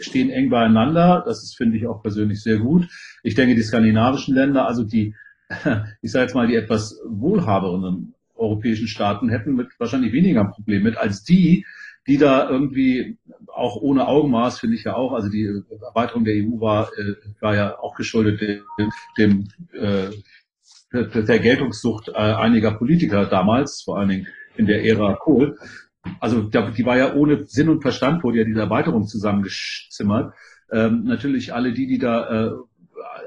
stehen eng beieinander. Das ist, finde ich, auch persönlich sehr gut. Ich denke, die skandinavischen Länder, also die, ich sage jetzt mal, die etwas wohlhaberen europäischen Staaten hätten mit wahrscheinlich weniger ein Problem mit als die, die da irgendwie auch ohne Augenmaß, finde ich ja auch, also die Erweiterung der EU war, äh, war ja auch geschuldet dem, dem äh, der Geltungssucht äh, einiger Politiker damals, vor allen Dingen in der Ära Kohl. Also die war ja ohne Sinn und Verstand, wurde ja diese Erweiterung zusammengezimmert. Ähm, natürlich alle die, die da äh,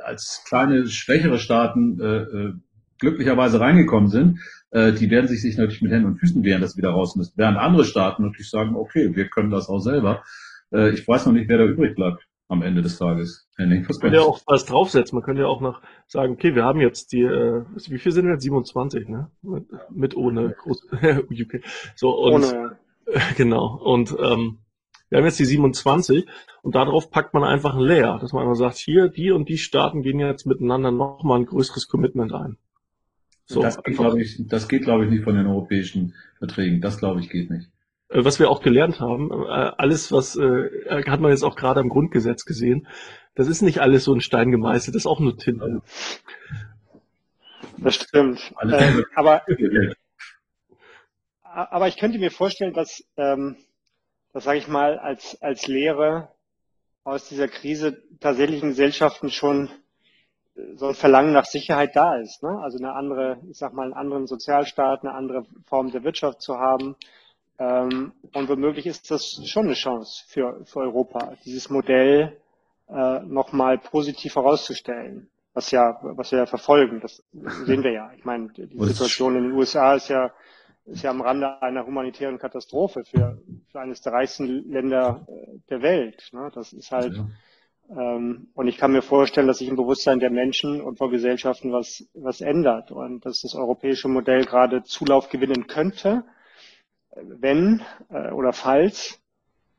als kleine, schwächere Staaten äh, äh, glücklicherweise reingekommen sind, äh, die werden sich, sich natürlich mit Händen und Füßen wehren, dass wieder raus müssen. Während andere Staaten natürlich sagen, okay, wir können das auch selber. Äh, ich weiß noch nicht, wer da übrig bleibt am Ende des Tages. Henning, was man könnte ja auch was draufsetzen. Man könnte ja auch noch sagen, okay, wir haben jetzt die, äh, wie viel sind denn jetzt? 27, ne? Mit, mit ohne Groß UK. So, und, ohne. genau. Und ähm, wir haben jetzt die 27 und darauf packt man einfach ein Layer, dass man einfach sagt, hier, die und die Staaten gehen jetzt miteinander nochmal ein größeres Commitment ein. So, das geht, ich, das geht, glaube ich, nicht von den europäischen Verträgen. Das, glaube ich, geht nicht. Äh, was wir auch gelernt haben, äh, alles, was äh, hat man jetzt auch gerade am Grundgesetz gesehen, das ist nicht alles so ein Stein gemeißelt, das ist auch nur Tinte. Das stimmt. Ähm, aber, aber ich könnte mir vorstellen, dass ähm, das sage ich mal, als, als Lehre aus dieser Krise tatsächlich in Gesellschaften schon so ein Verlangen nach Sicherheit da ist. Ne? Also eine andere, ich sag mal, einen anderen Sozialstaat, eine andere Form der Wirtschaft zu haben. Ähm, und womöglich ist das schon eine Chance für, für Europa, dieses Modell äh, nochmal positiv herauszustellen, was ja, was wir ja verfolgen. Das sehen wir ja. Ich meine, die Situation in den USA ist ja ist ja am Rande einer humanitären Katastrophe für, für eines der reichsten Länder äh, der Welt. Ne? Das ist halt, ja. ähm, und ich kann mir vorstellen, dass sich im Bewusstsein der Menschen und vor Gesellschaften was, was ändert und dass das europäische Modell gerade Zulauf gewinnen könnte, wenn äh, oder falls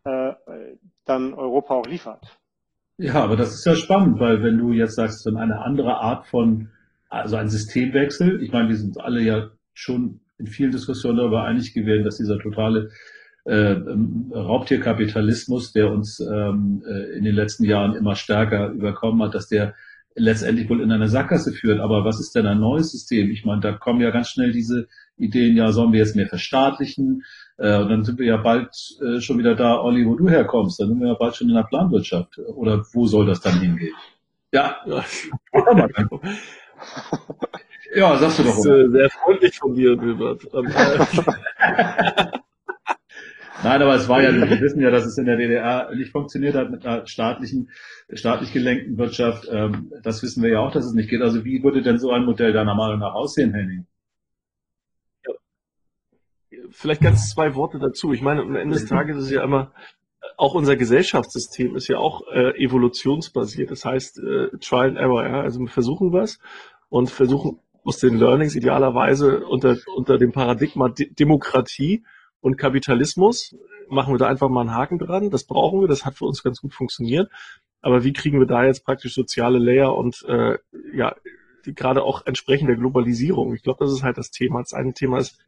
äh, dann Europa auch liefert. Ja, aber das ist ja spannend, weil wenn du jetzt sagst, dann eine andere Art von also ein Systemwechsel. Ich meine, wir sind alle ja schon in vielen Diskussionen darüber einig gewesen, dass dieser totale äh, Raubtierkapitalismus, der uns ähm, äh, in den letzten Jahren immer stärker überkommen hat, dass der letztendlich wohl in eine Sackgasse führt. Aber was ist denn ein neues System? Ich meine, da kommen ja ganz schnell diese Ideen, ja, sollen wir jetzt mehr verstaatlichen? Äh, und dann sind wir ja bald äh, schon wieder da, Olli, wo du herkommst. Dann sind wir ja bald schon in der Planwirtschaft. Oder wo soll das dann hingehen? Ja. Ja, sagst du doch. Das ist äh, sehr freundlich von dir, Wilbert. Nein, aber es war ja, wir wissen ja, dass es in der DDR nicht funktioniert hat mit einer staatlichen, staatlich gelenkten Wirtschaft. Ähm, das wissen wir ja auch, dass es nicht geht. Also wie würde denn so ein Modell deiner Meinung nach aussehen, Henning? Vielleicht ganz zwei Worte dazu. Ich meine, am Ende des Tages ist es ja immer, auch unser Gesellschaftssystem ist ja auch äh, evolutionsbasiert. Das heißt, äh, Trial and Error. Ja? Also wir versuchen was und versuchen aus den Learnings idealerweise unter, unter dem Paradigma De Demokratie und Kapitalismus machen wir da einfach mal einen Haken dran. Das brauchen wir, das hat für uns ganz gut funktioniert. Aber wie kriegen wir da jetzt praktisch soziale Layer und äh, ja, die, gerade auch entsprechend der Globalisierung? Ich glaube, das ist halt das Thema. Das eine Thema ist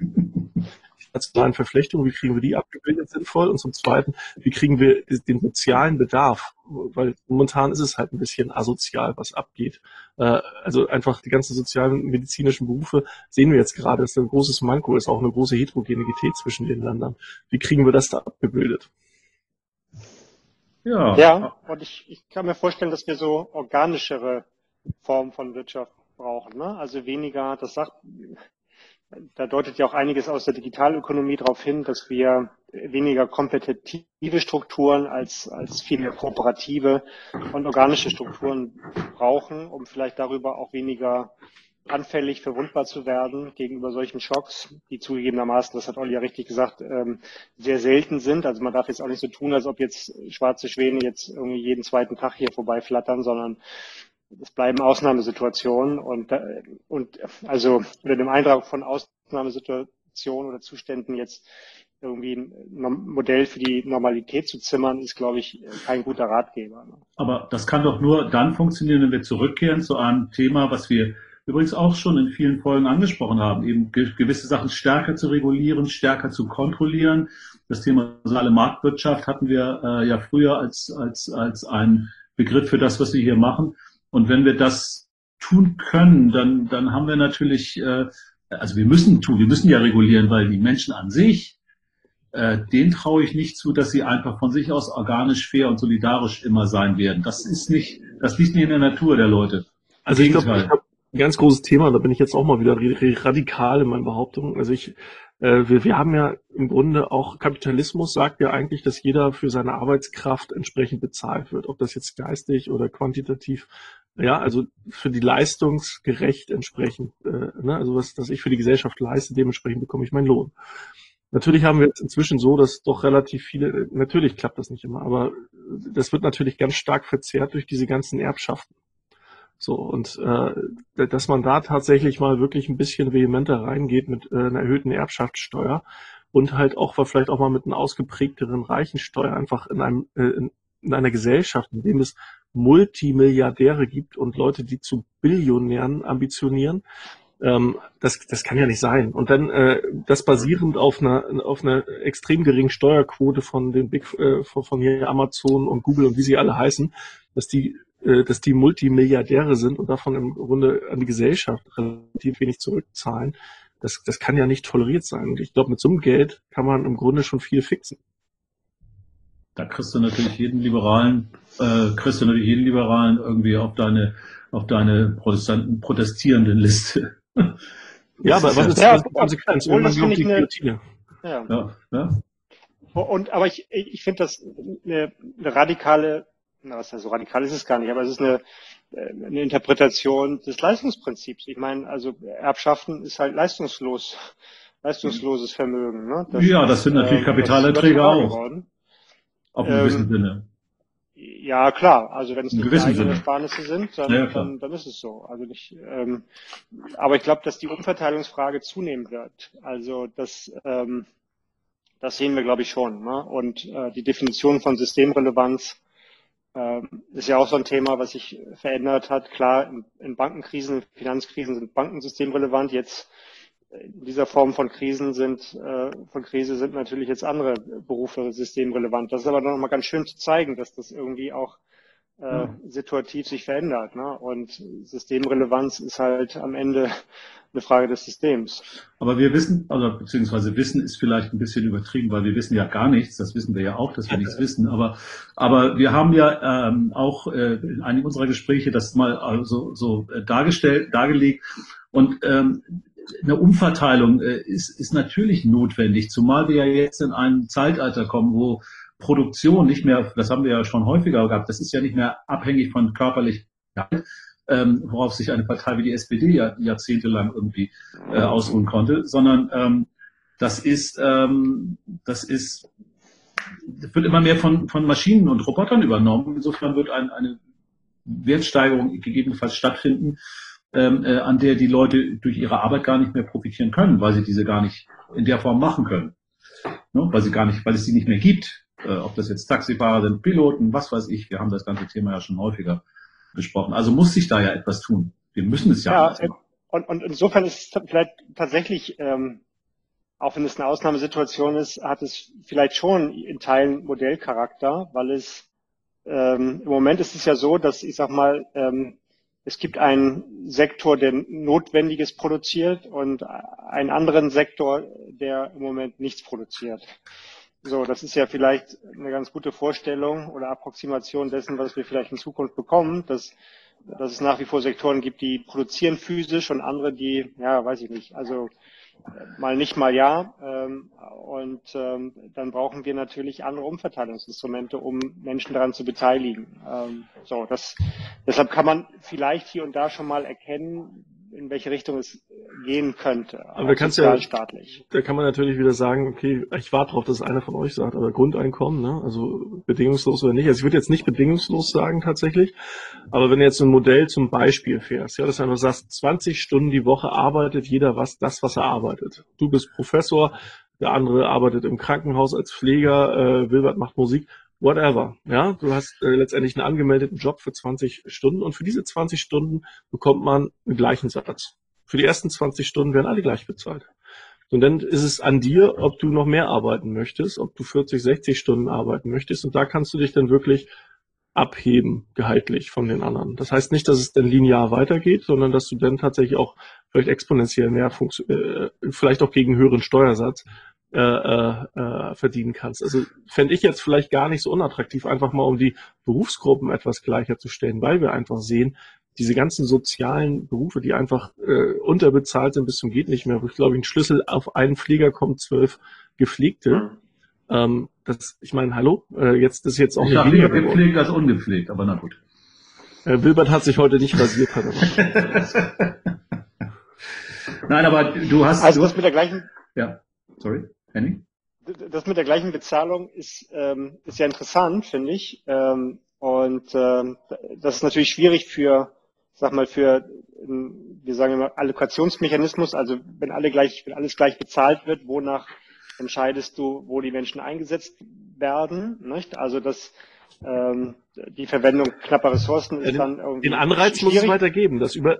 nationalen Verflechtungen, wie kriegen wir die abgebildet sinnvoll? Und zum Zweiten, wie kriegen wir den sozialen Bedarf? Weil momentan ist es halt ein bisschen asozial, was abgeht. Äh, also einfach die ganzen sozialen medizinischen Berufe sehen wir jetzt gerade, dass ein großes Manko ist, auch eine große Heterogenität zwischen den Ländern. Wie kriegen wir das da abgebildet? Ja. Ja, und ich, ich kann mir vorstellen, dass wir so organischere Formen von Wirtschaft brauchen. Ne? Also weniger, das sagt da deutet ja auch einiges aus der Digitalökonomie darauf hin, dass wir weniger kompetitive Strukturen als, als viele kooperative und organische Strukturen brauchen, um vielleicht darüber auch weniger anfällig, verwundbar zu werden gegenüber solchen Schocks, die zugegebenermaßen, das hat Olli ja richtig gesagt, ähm, sehr selten sind. Also man darf jetzt auch nicht so tun, als ob jetzt schwarze Schwäne jetzt irgendwie jeden zweiten Tag hier vorbeiflattern, sondern es bleiben Ausnahmesituationen und, äh, und also unter dem Eindruck von Ausnahmesituationen oder Zuständen jetzt irgendwie ein Modell für die Normalität zu zimmern, ist, glaube ich, kein guter Ratgeber. Ne? Aber das kann doch nur dann funktionieren, wenn wir zurückkehren zu einem Thema, was wir übrigens auch schon in vielen Folgen angesprochen haben, eben gewisse Sachen stärker zu regulieren, stärker zu kontrollieren. Das Thema soziale Marktwirtschaft hatten wir äh, ja früher als, als, als ein Begriff für das, was wir hier machen. Und wenn wir das tun können, dann, dann haben wir natürlich, äh, also wir müssen tun, wir müssen ja regulieren, weil die Menschen an sich, äh, denen traue ich nicht zu, dass sie einfach von sich aus organisch, fair und solidarisch immer sein werden. Das ist nicht, das liegt nicht in der Natur der Leute. Also ich glaube, ich habe ein ganz großes Thema, da bin ich jetzt auch mal wieder radikal in meinen Behauptungen. Also ich, äh, wir, wir haben ja im Grunde auch Kapitalismus sagt ja eigentlich, dass jeder für seine Arbeitskraft entsprechend bezahlt wird, ob das jetzt geistig oder quantitativ ja, also für die leistungsgerecht entsprechend, äh, ne, also was, was ich für die Gesellschaft leiste, dementsprechend bekomme ich meinen Lohn. Natürlich haben wir jetzt inzwischen so, dass doch relativ viele, natürlich klappt das nicht immer, aber das wird natürlich ganz stark verzerrt durch diese ganzen Erbschaften. So, und äh, dass man da tatsächlich mal wirklich ein bisschen vehementer reingeht mit äh, einer erhöhten Erbschaftssteuer und halt auch vielleicht auch mal mit einer ausgeprägteren Reichensteuer einfach in einem äh, in, in einer Gesellschaft, in dem es Multimilliardäre gibt und Leute, die zu Billionären ambitionieren. Ähm, das, das kann ja nicht sein. Und dann äh, das basierend auf einer, auf einer extrem geringen Steuerquote von den Big äh, von, von hier Amazon und Google und wie sie alle heißen, dass die äh, dass die Multimilliardäre sind und davon im Grunde an die Gesellschaft relativ wenig zurückzahlen. Das, das kann ja nicht toleriert sein. Und ich glaube, mit so einem Geld kann man im Grunde schon viel fixen da kriegst du natürlich jeden Liberalen, äh, kriegst du natürlich jeden Liberalen irgendwie auf deine, auf deine Protestanten, protestierenden Liste. ja, aber was ist ja, die Konsequenz? Irgendwann kommt die Guillotine. Ja. ja, ja. Und, aber ich, ich finde das eine, eine radikale, na, was heißt so radikal ist es gar nicht, aber es ist eine, eine Interpretation des Leistungsprinzips. Ich meine, also Erbschaften ist halt leistungslos, leistungsloses Vermögen. Ne? Das ja, das sind natürlich äh, Kapitalerträge auch. Geworden. Auf einem ähm, gewissen Sinne. Ja, klar. Also wenn es nicht eigene Ersparnisse sind, dann, ja, dann, dann ist es so. Also nicht, ähm, aber ich glaube, dass die Umverteilungsfrage zunehmen wird. Also das, ähm, das sehen wir, glaube ich, schon. Ne? Und äh, die Definition von Systemrelevanz Ähm, ist ja auch so ein Thema, was sich verändert hat. Klar, in, in Bankenkrisen, Finanzkrisen sind Banken systemrelevant. Jetzt in dieser Form von Krisen sind, äh, von Krise sind natürlich jetzt andere Berufe systemrelevant. Das ist aber noch mal ganz schön zu zeigen, dass das irgendwie auch äh, situativ sich verändert. Ne? Und Systemrelevanz ist halt am Ende eine Frage des Systems. Aber wir wissen, also beziehungsweise Wissen ist vielleicht ein bisschen übertrieben, weil wir wissen ja gar nichts. Das wissen wir ja auch, dass wir nichts wissen. Aber aber wir haben ja ähm, auch äh, in einigen unserer Gespräche das mal also so äh, dargestellt, dargelegt. Und ähm, eine Umverteilung äh, ist, ist natürlich notwendig, zumal wir ja jetzt in ein Zeitalter kommen, wo Produktion nicht mehr, das haben wir ja schon häufiger gehabt, das ist ja nicht mehr abhängig von körperlich, ähm, worauf sich eine Partei wie die SPD ja jahrzehntelang irgendwie äh, ausruhen konnte, sondern ähm, das ist, ähm, das ist, wird immer mehr von, von Maschinen und Robotern übernommen. Insofern wird ein, eine Wertsteigerung gegebenenfalls stattfinden, ähm, äh, an der die Leute durch ihre Arbeit gar nicht mehr profitieren können, weil sie diese gar nicht in der Form machen können. Ne? Weil sie gar nicht, weil es sie nicht mehr gibt. Äh, ob das jetzt Taxifahrer sind, Piloten, was weiß ich. Wir haben das ganze Thema ja schon häufiger besprochen. Also muss sich da ja etwas tun. Wir müssen es ja. ja und, und insofern ist es vielleicht tatsächlich, ähm, auch wenn es eine Ausnahmesituation ist, hat es vielleicht schon in Teilen Modellcharakter, weil es ähm, im Moment ist es ja so, dass ich sag mal, ähm, es gibt einen Sektor, der Notwendiges produziert und einen anderen Sektor, der im Moment nichts produziert. So, das ist ja vielleicht eine ganz gute Vorstellung oder Approximation dessen, was wir vielleicht in Zukunft bekommen, dass, dass es nach wie vor Sektoren gibt, die produzieren physisch und andere, die, ja, weiß ich nicht, also mal nicht, mal ja. Ähm, und ähm, dann brauchen wir natürlich andere Umverteilungsinstrumente, um Menschen daran zu beteiligen. Ähm, so, das, deshalb kann man vielleicht hier und da schon mal erkennen, in welche Richtung es gehen könnte. Aber da kannst ja, da kann man natürlich wieder sagen, okay, ich warte darauf, dass einer von euch sagt, aber Grundeinkommen, ne? also bedingungslos oder nicht. Also ich würde jetzt nicht bedingungslos sagen tatsächlich, aber wenn du jetzt ein Modell zum Beispiel fährst, ja, dass du einfach sagst, 20 Stunden die Woche arbeitet jeder was, das, was er arbeitet. Du bist Professor, der andere arbeitet im Krankenhaus als Pfleger, äh, Wilbert macht Musik whatever. Ja, du hast äh, letztendlich einen angemeldeten Job für 20 Stunden und für diese 20 Stunden bekommt man einen gleichen Satz. Für die ersten 20 Stunden werden alle gleich bezahlt. Und dann ist es an dir, ob du noch mehr arbeiten möchtest, ob du 40, 60 Stunden arbeiten möchtest. Und da kannst du dich dann wirklich abheben, gehaltlich von den anderen. Das heißt nicht, dass es dann linear weitergeht, sondern dass du dann tatsächlich auch vielleicht exponentiell mehr, äh, vielleicht auch gegen höheren Steuersatz äh, äh, äh, verdienen kannst. Also fände ich jetzt vielleicht gar nicht so unattraktiv, einfach mal um die Berufsgruppen etwas gleicher zu stellen, weil wir einfach sehen, diese ganzen sozialen Berufe, die einfach äh, unterbezahlt sind bis zum geht nicht mehr, wo ich glaube, ein Schlüssel auf einen Flieger kommt zwölf Gepflegte. Mhm. Ähm, das, ich meine, hallo, äh, jetzt ist jetzt auch ich nicht lieber gepflegt als ungepflegt, aber na gut. Äh, Wilbert hat sich heute nicht rasiert. Nein, aber du hast. Also du hast mit der gleichen. Ja, sorry. Henning? Das mit der gleichen Bezahlung ist, ähm, ist ja interessant, finde ich. Ähm, und ähm, das ist natürlich schwierig für, sag mal, für, wir sagen immer, Allokationsmechanismus, also wenn alle gleich, wenn alles gleich bezahlt wird, wonach entscheidest du, wo die Menschen eingesetzt werden, nicht? Also das, ähm, die Verwendung knapper Ressourcen ist den, dann irgendwie. Den Anreiz schwierig. muss es weitergeben, das über.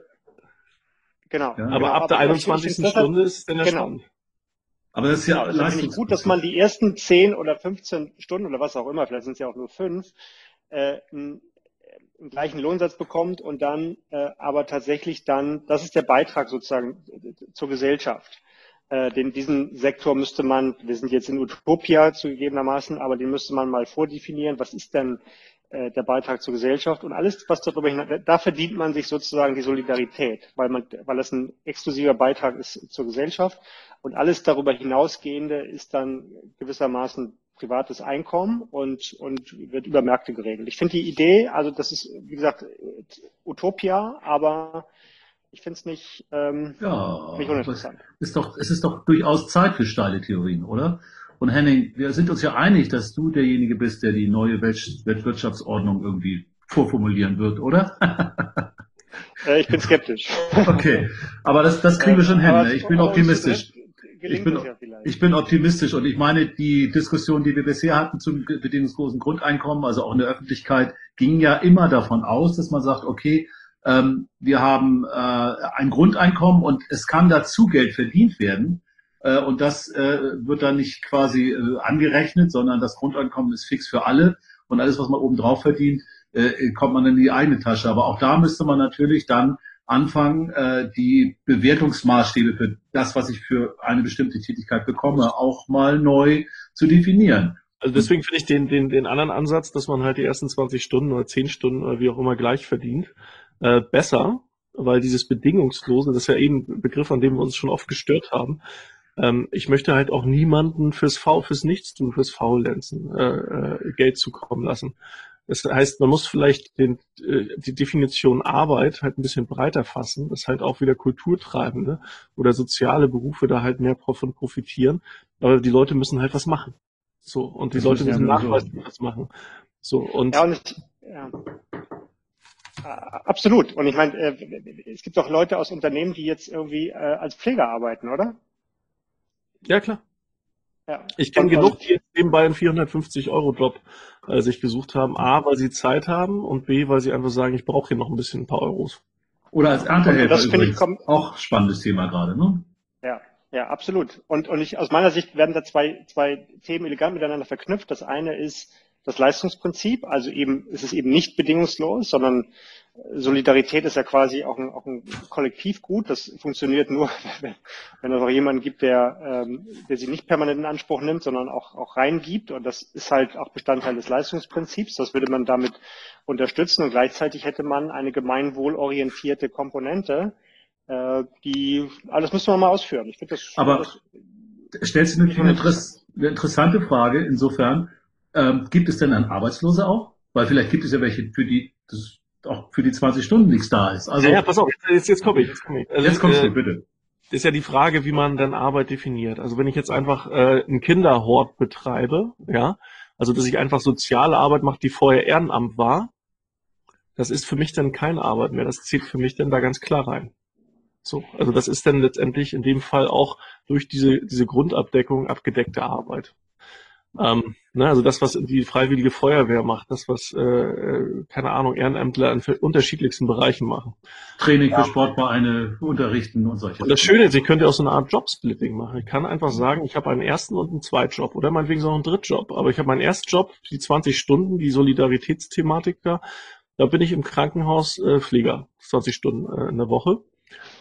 Genau. Ja. Aber genau, ab der 21. Stunde ist es dann ja genau. Aber das ist ja genau, ist gut, dass man die ersten 10 oder 15 Stunden oder was auch immer, vielleicht sind es ja auch nur fünf, äh, einen, einen gleichen Lohnsatz bekommt und dann äh, aber tatsächlich dann, das ist der Beitrag sozusagen zur Gesellschaft. Äh, den, diesen Sektor müsste man, wir sind jetzt in Utopia zugegebenermaßen, aber den müsste man mal vordefinieren. Was ist denn äh, der Beitrag zur Gesellschaft und alles, was darüber hinaus, da verdient man sich sozusagen die Solidarität, weil man, weil es ein exklusiver Beitrag ist zur Gesellschaft und alles darüber hinausgehende ist dann gewissermaßen privates Einkommen und, und wird über Märkte geregelt. Ich finde die Idee, also das ist, wie gesagt, Utopia, aber ich finde es nicht, ähm, ja, nicht uninteressant. Ist doch, es ist doch durchaus Zeit für steile Theorien, oder? Und Henning, wir sind uns ja einig, dass du derjenige bist, der die neue Weltwirtschaftsordnung irgendwie vorformulieren wird, oder? Äh, ich bin skeptisch. Okay, aber das, das kriegen wir schon hin. Ne? Ich bin optimistisch. ich bin, ich bin optimistisch und ich meine, die Diskussion, die wir bisher hatten zum bedingungslosen Grundeinkommen, also auch in der Öffentlichkeit, ging ja immer davon aus, dass man sagt, okay, ähm, wir haben äh, ein Grundeinkommen und es kann dazu Geld verdient werden. Äh, und das äh, wird dann nicht quasi äh, angerechnet, sondern das Grundeinkommen ist fix für alle und alles, was man oben drauf verdient, kommt man in die eigene Tasche. Aber auch da müsste man natürlich dann anfangen, die Bewertungsmaßstäbe für das, was ich für eine bestimmte Tätigkeit bekomme, auch mal neu zu definieren. Also deswegen finde ich den, den, den anderen Ansatz, dass man halt die ersten 20 Stunden oder 10 Stunden oder wie auch immer gleich verdient, äh, besser, weil dieses Bedingungslose, das ist ja eben ein Begriff, an dem wir uns schon oft gestört haben. Ähm, ich möchte halt auch niemanden fürs Faul, fürs Nichtstun, fürs Faulenzen äh, äh, Geld zukommen lassen. Das heißt, man muss vielleicht den, äh, die Definition Arbeit halt ein bisschen breiter fassen, dass halt auch wieder Kulturtreibende oder soziale Berufe da halt mehr davon profitieren. Aber die Leute müssen halt was machen. So, und die das Leute müssen nachweislich so. was machen. So, und, ja, und ich, ja. Absolut. Und ich meine, äh, es gibt auch Leute aus Unternehmen, die jetzt irgendwie äh, als Pfleger arbeiten, oder? Ja, klar. Ja. Ich kenne genug, die jetzt nebenbei einen 450-Euro-Job äh, sich gesucht haben. A, weil sie Zeit haben und B, weil sie einfach sagen, ich brauche hier noch ein bisschen ein paar Euros. Oder als Erntehelfer das übrigens. Ich, auch spannendes Thema gerade, ne? Ja, ja, absolut. Und, und ich, aus meiner Sicht werden da zwei, zwei Themen elegant miteinander verknüpft. Das eine ist das Leistungsprinzip, also eben, es ist eben nicht bedingungslos, sondern Solidarität ist ja quasi auch ein, auch ein Kollektivgut. Das funktioniert nur, wenn, wenn es auch jemanden gibt, der, ähm, der sie nicht permanent in Anspruch nimmt, sondern auch, auch reingibt. Und das ist halt auch Bestandteil des Leistungsprinzips. Das würde man damit unterstützen. Und gleichzeitig hätte man eine gemeinwohlorientierte Komponente, äh, die, alles müsste man mal ausführen. Ich finde das. Aber das, stellst du natürlich eine, eine interessante Frage insofern. Ähm, gibt es denn dann Arbeitslose auch? Weil vielleicht gibt es ja welche, für die das auch für die 20 Stunden nichts da ist. Also, ja, ja pass auf, jetzt, jetzt komme ich. Jetzt, komm ich. Also, jetzt kommst äh, du, bitte. Ist ja die Frage, wie man dann Arbeit definiert. Also wenn ich jetzt einfach äh, einen Kinderhort betreibe, ja, also dass ich einfach soziale Arbeit mache, die vorher Ehrenamt war, das ist für mich dann keine Arbeit mehr. Das zählt für mich dann da ganz klar rein. So, also das ist dann letztendlich in dem Fall auch durch diese, diese Grundabdeckung abgedeckte Arbeit. Ähm, ne, also das, was die Freiwillige Feuerwehr macht, das, was, äh, äh keine Ahnung, Ehrenämtler in unterschiedlichsten Bereichen machen. Training ja. für Sportvereine, unterrichten und solche Und das Schöne ist, ich könnte auch so eine Art Jobsplitting machen. Ich kann einfach sagen, ich habe einen ersten und einen Zweitjob oder meinetwegen so einen Drittjob. Aber ich habe meinen Erstjob, die 20 Stunden, die Solidaritätsthematik da, da bin ich im Krankenhaus äh, Pfleger, 20 Stunden äh, in der Woche.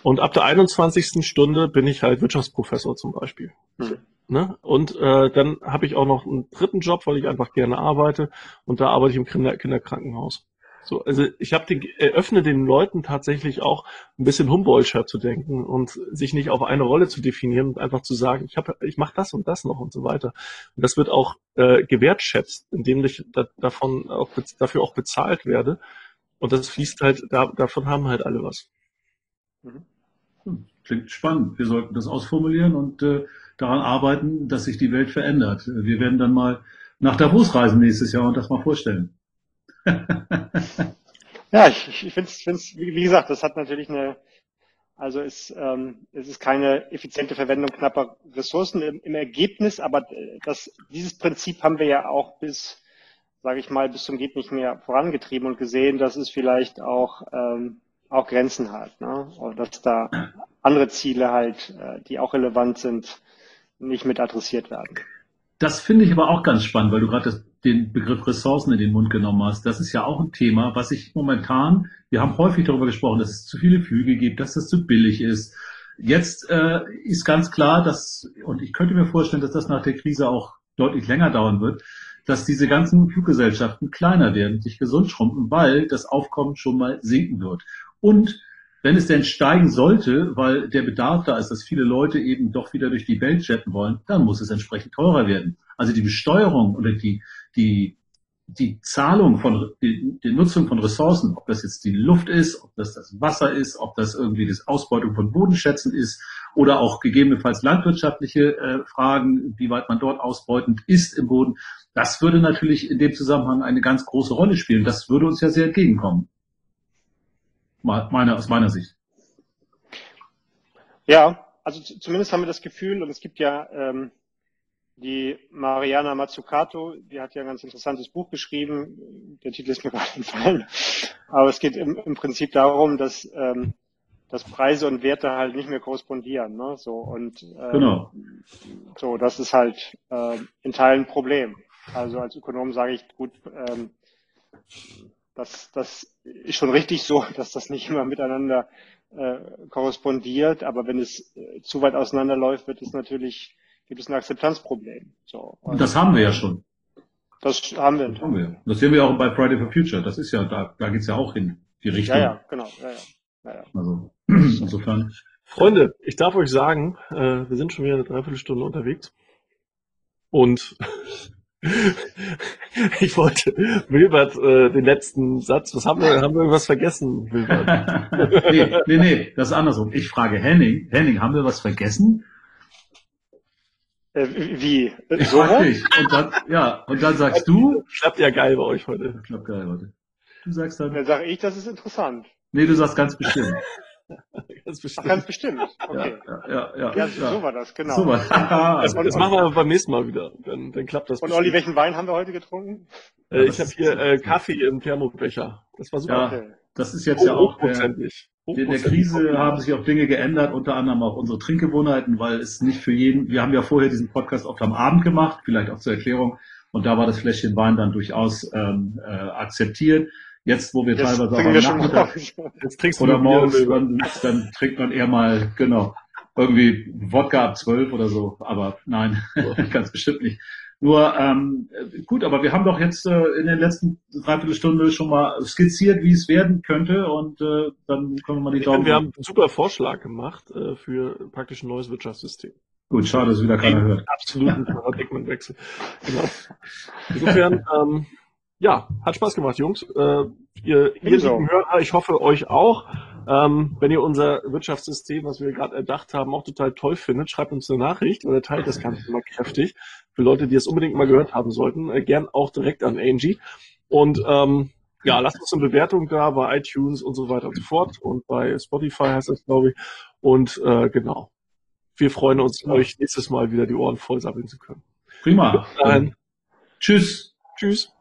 Und ab der 21. Stunde bin ich halt Wirtschaftsprofessor zum Beispiel. Mhm. Ne? Und äh, dann habe ich auch noch einen dritten Job, weil ich einfach gerne arbeite. Und da arbeite ich im Kinder Kinderkrankenhaus. So, also ich habe den, eröffne den Leuten tatsächlich auch ein bisschen Humboldtscher zu denken und sich nicht auf eine Rolle zu definieren und einfach zu sagen, ich habe, ich mache das und das noch und so weiter. Und das wird auch äh, gewertschätzt, indem ich da, davon auch dafür auch bezahlt werde. Und das fließt halt, da, davon haben halt alle was. Mhm. Hm, klingt spannend. Wir sollten das ausformulieren und äh, daran arbeiten, dass sich die Welt verändert. Wir werden dann mal nach Davos reisen nächstes Jahr und das mal vorstellen. ja, ich, ich finde es, wie, gesagt, das hat natürlich eine, also es, ähm, es ist keine effiziente Verwendung knapper Ressourcen im, im Ergebnis, aber das, dieses Prinzip haben wir ja auch bis, sage ich mal, bis zum geht nicht mehr vorangetrieben und gesehen, dass es vielleicht auch ähm, auch Grenzen hat, ne? Und dass da andere Ziele halt, äh, die auch relevant sind, nicht mit adressiert werden. Das finde ich aber auch ganz spannend, weil du gerade den Begriff Ressourcen in den Mund genommen hast. Das ist ja auch ein Thema, was ich momentan, wir haben häufig darüber gesprochen, dass es zu viele Flüge gibt, dass das zu billig ist. Jetzt äh, ist ganz klar, dass, und ich könnte mir vorstellen, dass das nach der Krise auch deutlich länger dauern wird, dass diese ganzen Fluggesellschaften kleiner werden, sich gesund schrumpfen, weil das Aufkommen schon mal sinken wird. Und wenn es denn steigen sollte, weil der Bedarf da ist, dass viele Leute eben doch wieder durch die Welt jetten wollen, dann muss es entsprechend teurer werden. Also die Besteuerung oder die, die, die Zahlung von, die, die Nutzung von Ressourcen, ob das jetzt die Luft ist, ob das das Wasser ist, ob das irgendwie das Ausbeutung von Bodenschätzen ist oder auch gegebenenfalls landwirtschaftliche äh, Fragen, wie weit man dort ausbeutend ist im Boden, das würde natürlich in dem Zusammenhang eine ganz große Rolle spielen. Das würde uns ja sehr entgegenkommen meine, aus meiner Sicht. Ja, also zumindest haben wir das Gefühl, und es gibt ja ähm, die Mariana Mazzucato, die hat ja ein ganz interessantes Buch geschrieben. Der Titel ist mir gerade entfallen. Aber es geht im, im Prinzip darum, dass, ähm, dass Preise und Werte halt nicht mehr korrespondieren. Ne? So, und ähm, Genau. so, das ist halt äh, in Teilen ein Problem. Also als Ökonom sage ich, gut, ähm, das, das ist schon richtig so, dass das nicht immer miteinander äh, korrespondiert, aber wenn es äh, zu weit auseinanderläuft, wird es natürlich, gibt es ein Akzeptanzproblem. So, Und das haben wir ja schon. das haben wir. Das haben wir. Das sehen wir auch bei Friday for Future. Das ist ja, da, da geht's ja auch hin, die Richtung. Ja, ja, genau. Ja, ja. Ja, ja. Also, insofern. Freunde, ich darf euch sagen, äh, wir sind schon wieder eine Dreiviertelstunde unterwegs. Und ich wollte Wilbert äh, den letzten Satz, was haben wir, haben wir irgendwas vergessen, Wilbert? nee, nee, nee, das ist andersrum. Ich frage Henning, Henning, haben wir was vergessen? Äh, wie? So? dich. Und dann, ja, und dann sagst du, Klappt ja geil bei euch heute. ich glaub geil, Leute. Du sagst dann, Dann sage ich, das ist interessant. nee, du sagst ganz bestimmt. Ganz Ach, bestimmt. ganz bestimmt. Ja, Okay. ja, ja, ja. Ja, so, so war das, genau. So Das, was. das machen wir beim nächsten Mal wieder. Dann, dann klappt das. Und bestimmt. Olli, welchen Wein haben wir heute getrunken? äh, ich habe hier äh, Kaffee im Thermobecher. Das war super. Ja, Okay. das ist jetzt ja auch Hochprozentig. In der. Krise haben sich auch Dinge geändert, unter anderem auch unsere Trinkgewohnheiten, weil es nicht für jeden, wir haben ja vorher diesen Podcast oft am Abend gemacht, vielleicht auch zur Erklärung, und da war das Fläschchen Wein dann durchaus ähm, äh, akzeptiert. Jetzt, wo wir Jetzt teilweise auch am wir schon Nachmittag morgens. Jetzt trinkst du oder morgens, dann, dann trinkt man eher mal, genau, irgendwie Wodka ab zwölf oder so. Aber nein, ganz bestimmt nicht. Nur ähm, gut, aber wir haben doch jetzt äh, in den letzten Dreiviertelstunde schon mal skizziert, wie es werden könnte und äh, dann können wir mal die Daumen. wir haben einen super Vorschlag gemacht äh, für praktisch ein neues Wirtschaftssystem. Gut, schade, dass wieder keiner hört. Absoluten Paradigmenwechsel. Genau. Insofern, ähm, ja, hat Spaß gemacht, Jungs. Äh, ihr, ihr lieben Hörer, ich hoffe euch auch. Ähm, wenn ihr unser Wirtschaftssystem, was wir gerade erdacht haben, auch total toll findet, schreibt uns eine Nachricht oder teilt das Ganze mal kräftig. Für Leute, die es unbedingt mal gehört haben sollten, äh, gern auch direkt an Angie. Und ähm, ja, lasst uns eine Bewertung da bei iTunes und so weiter und so fort. Und bei Spotify heißt das, glaube ich. Und äh, genau. Wir freuen uns, euch nächstes Mal wieder die Ohren voll sammeln zu können. Prima. Bis dahin. Tschüss. Tschüss.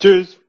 Tschüss.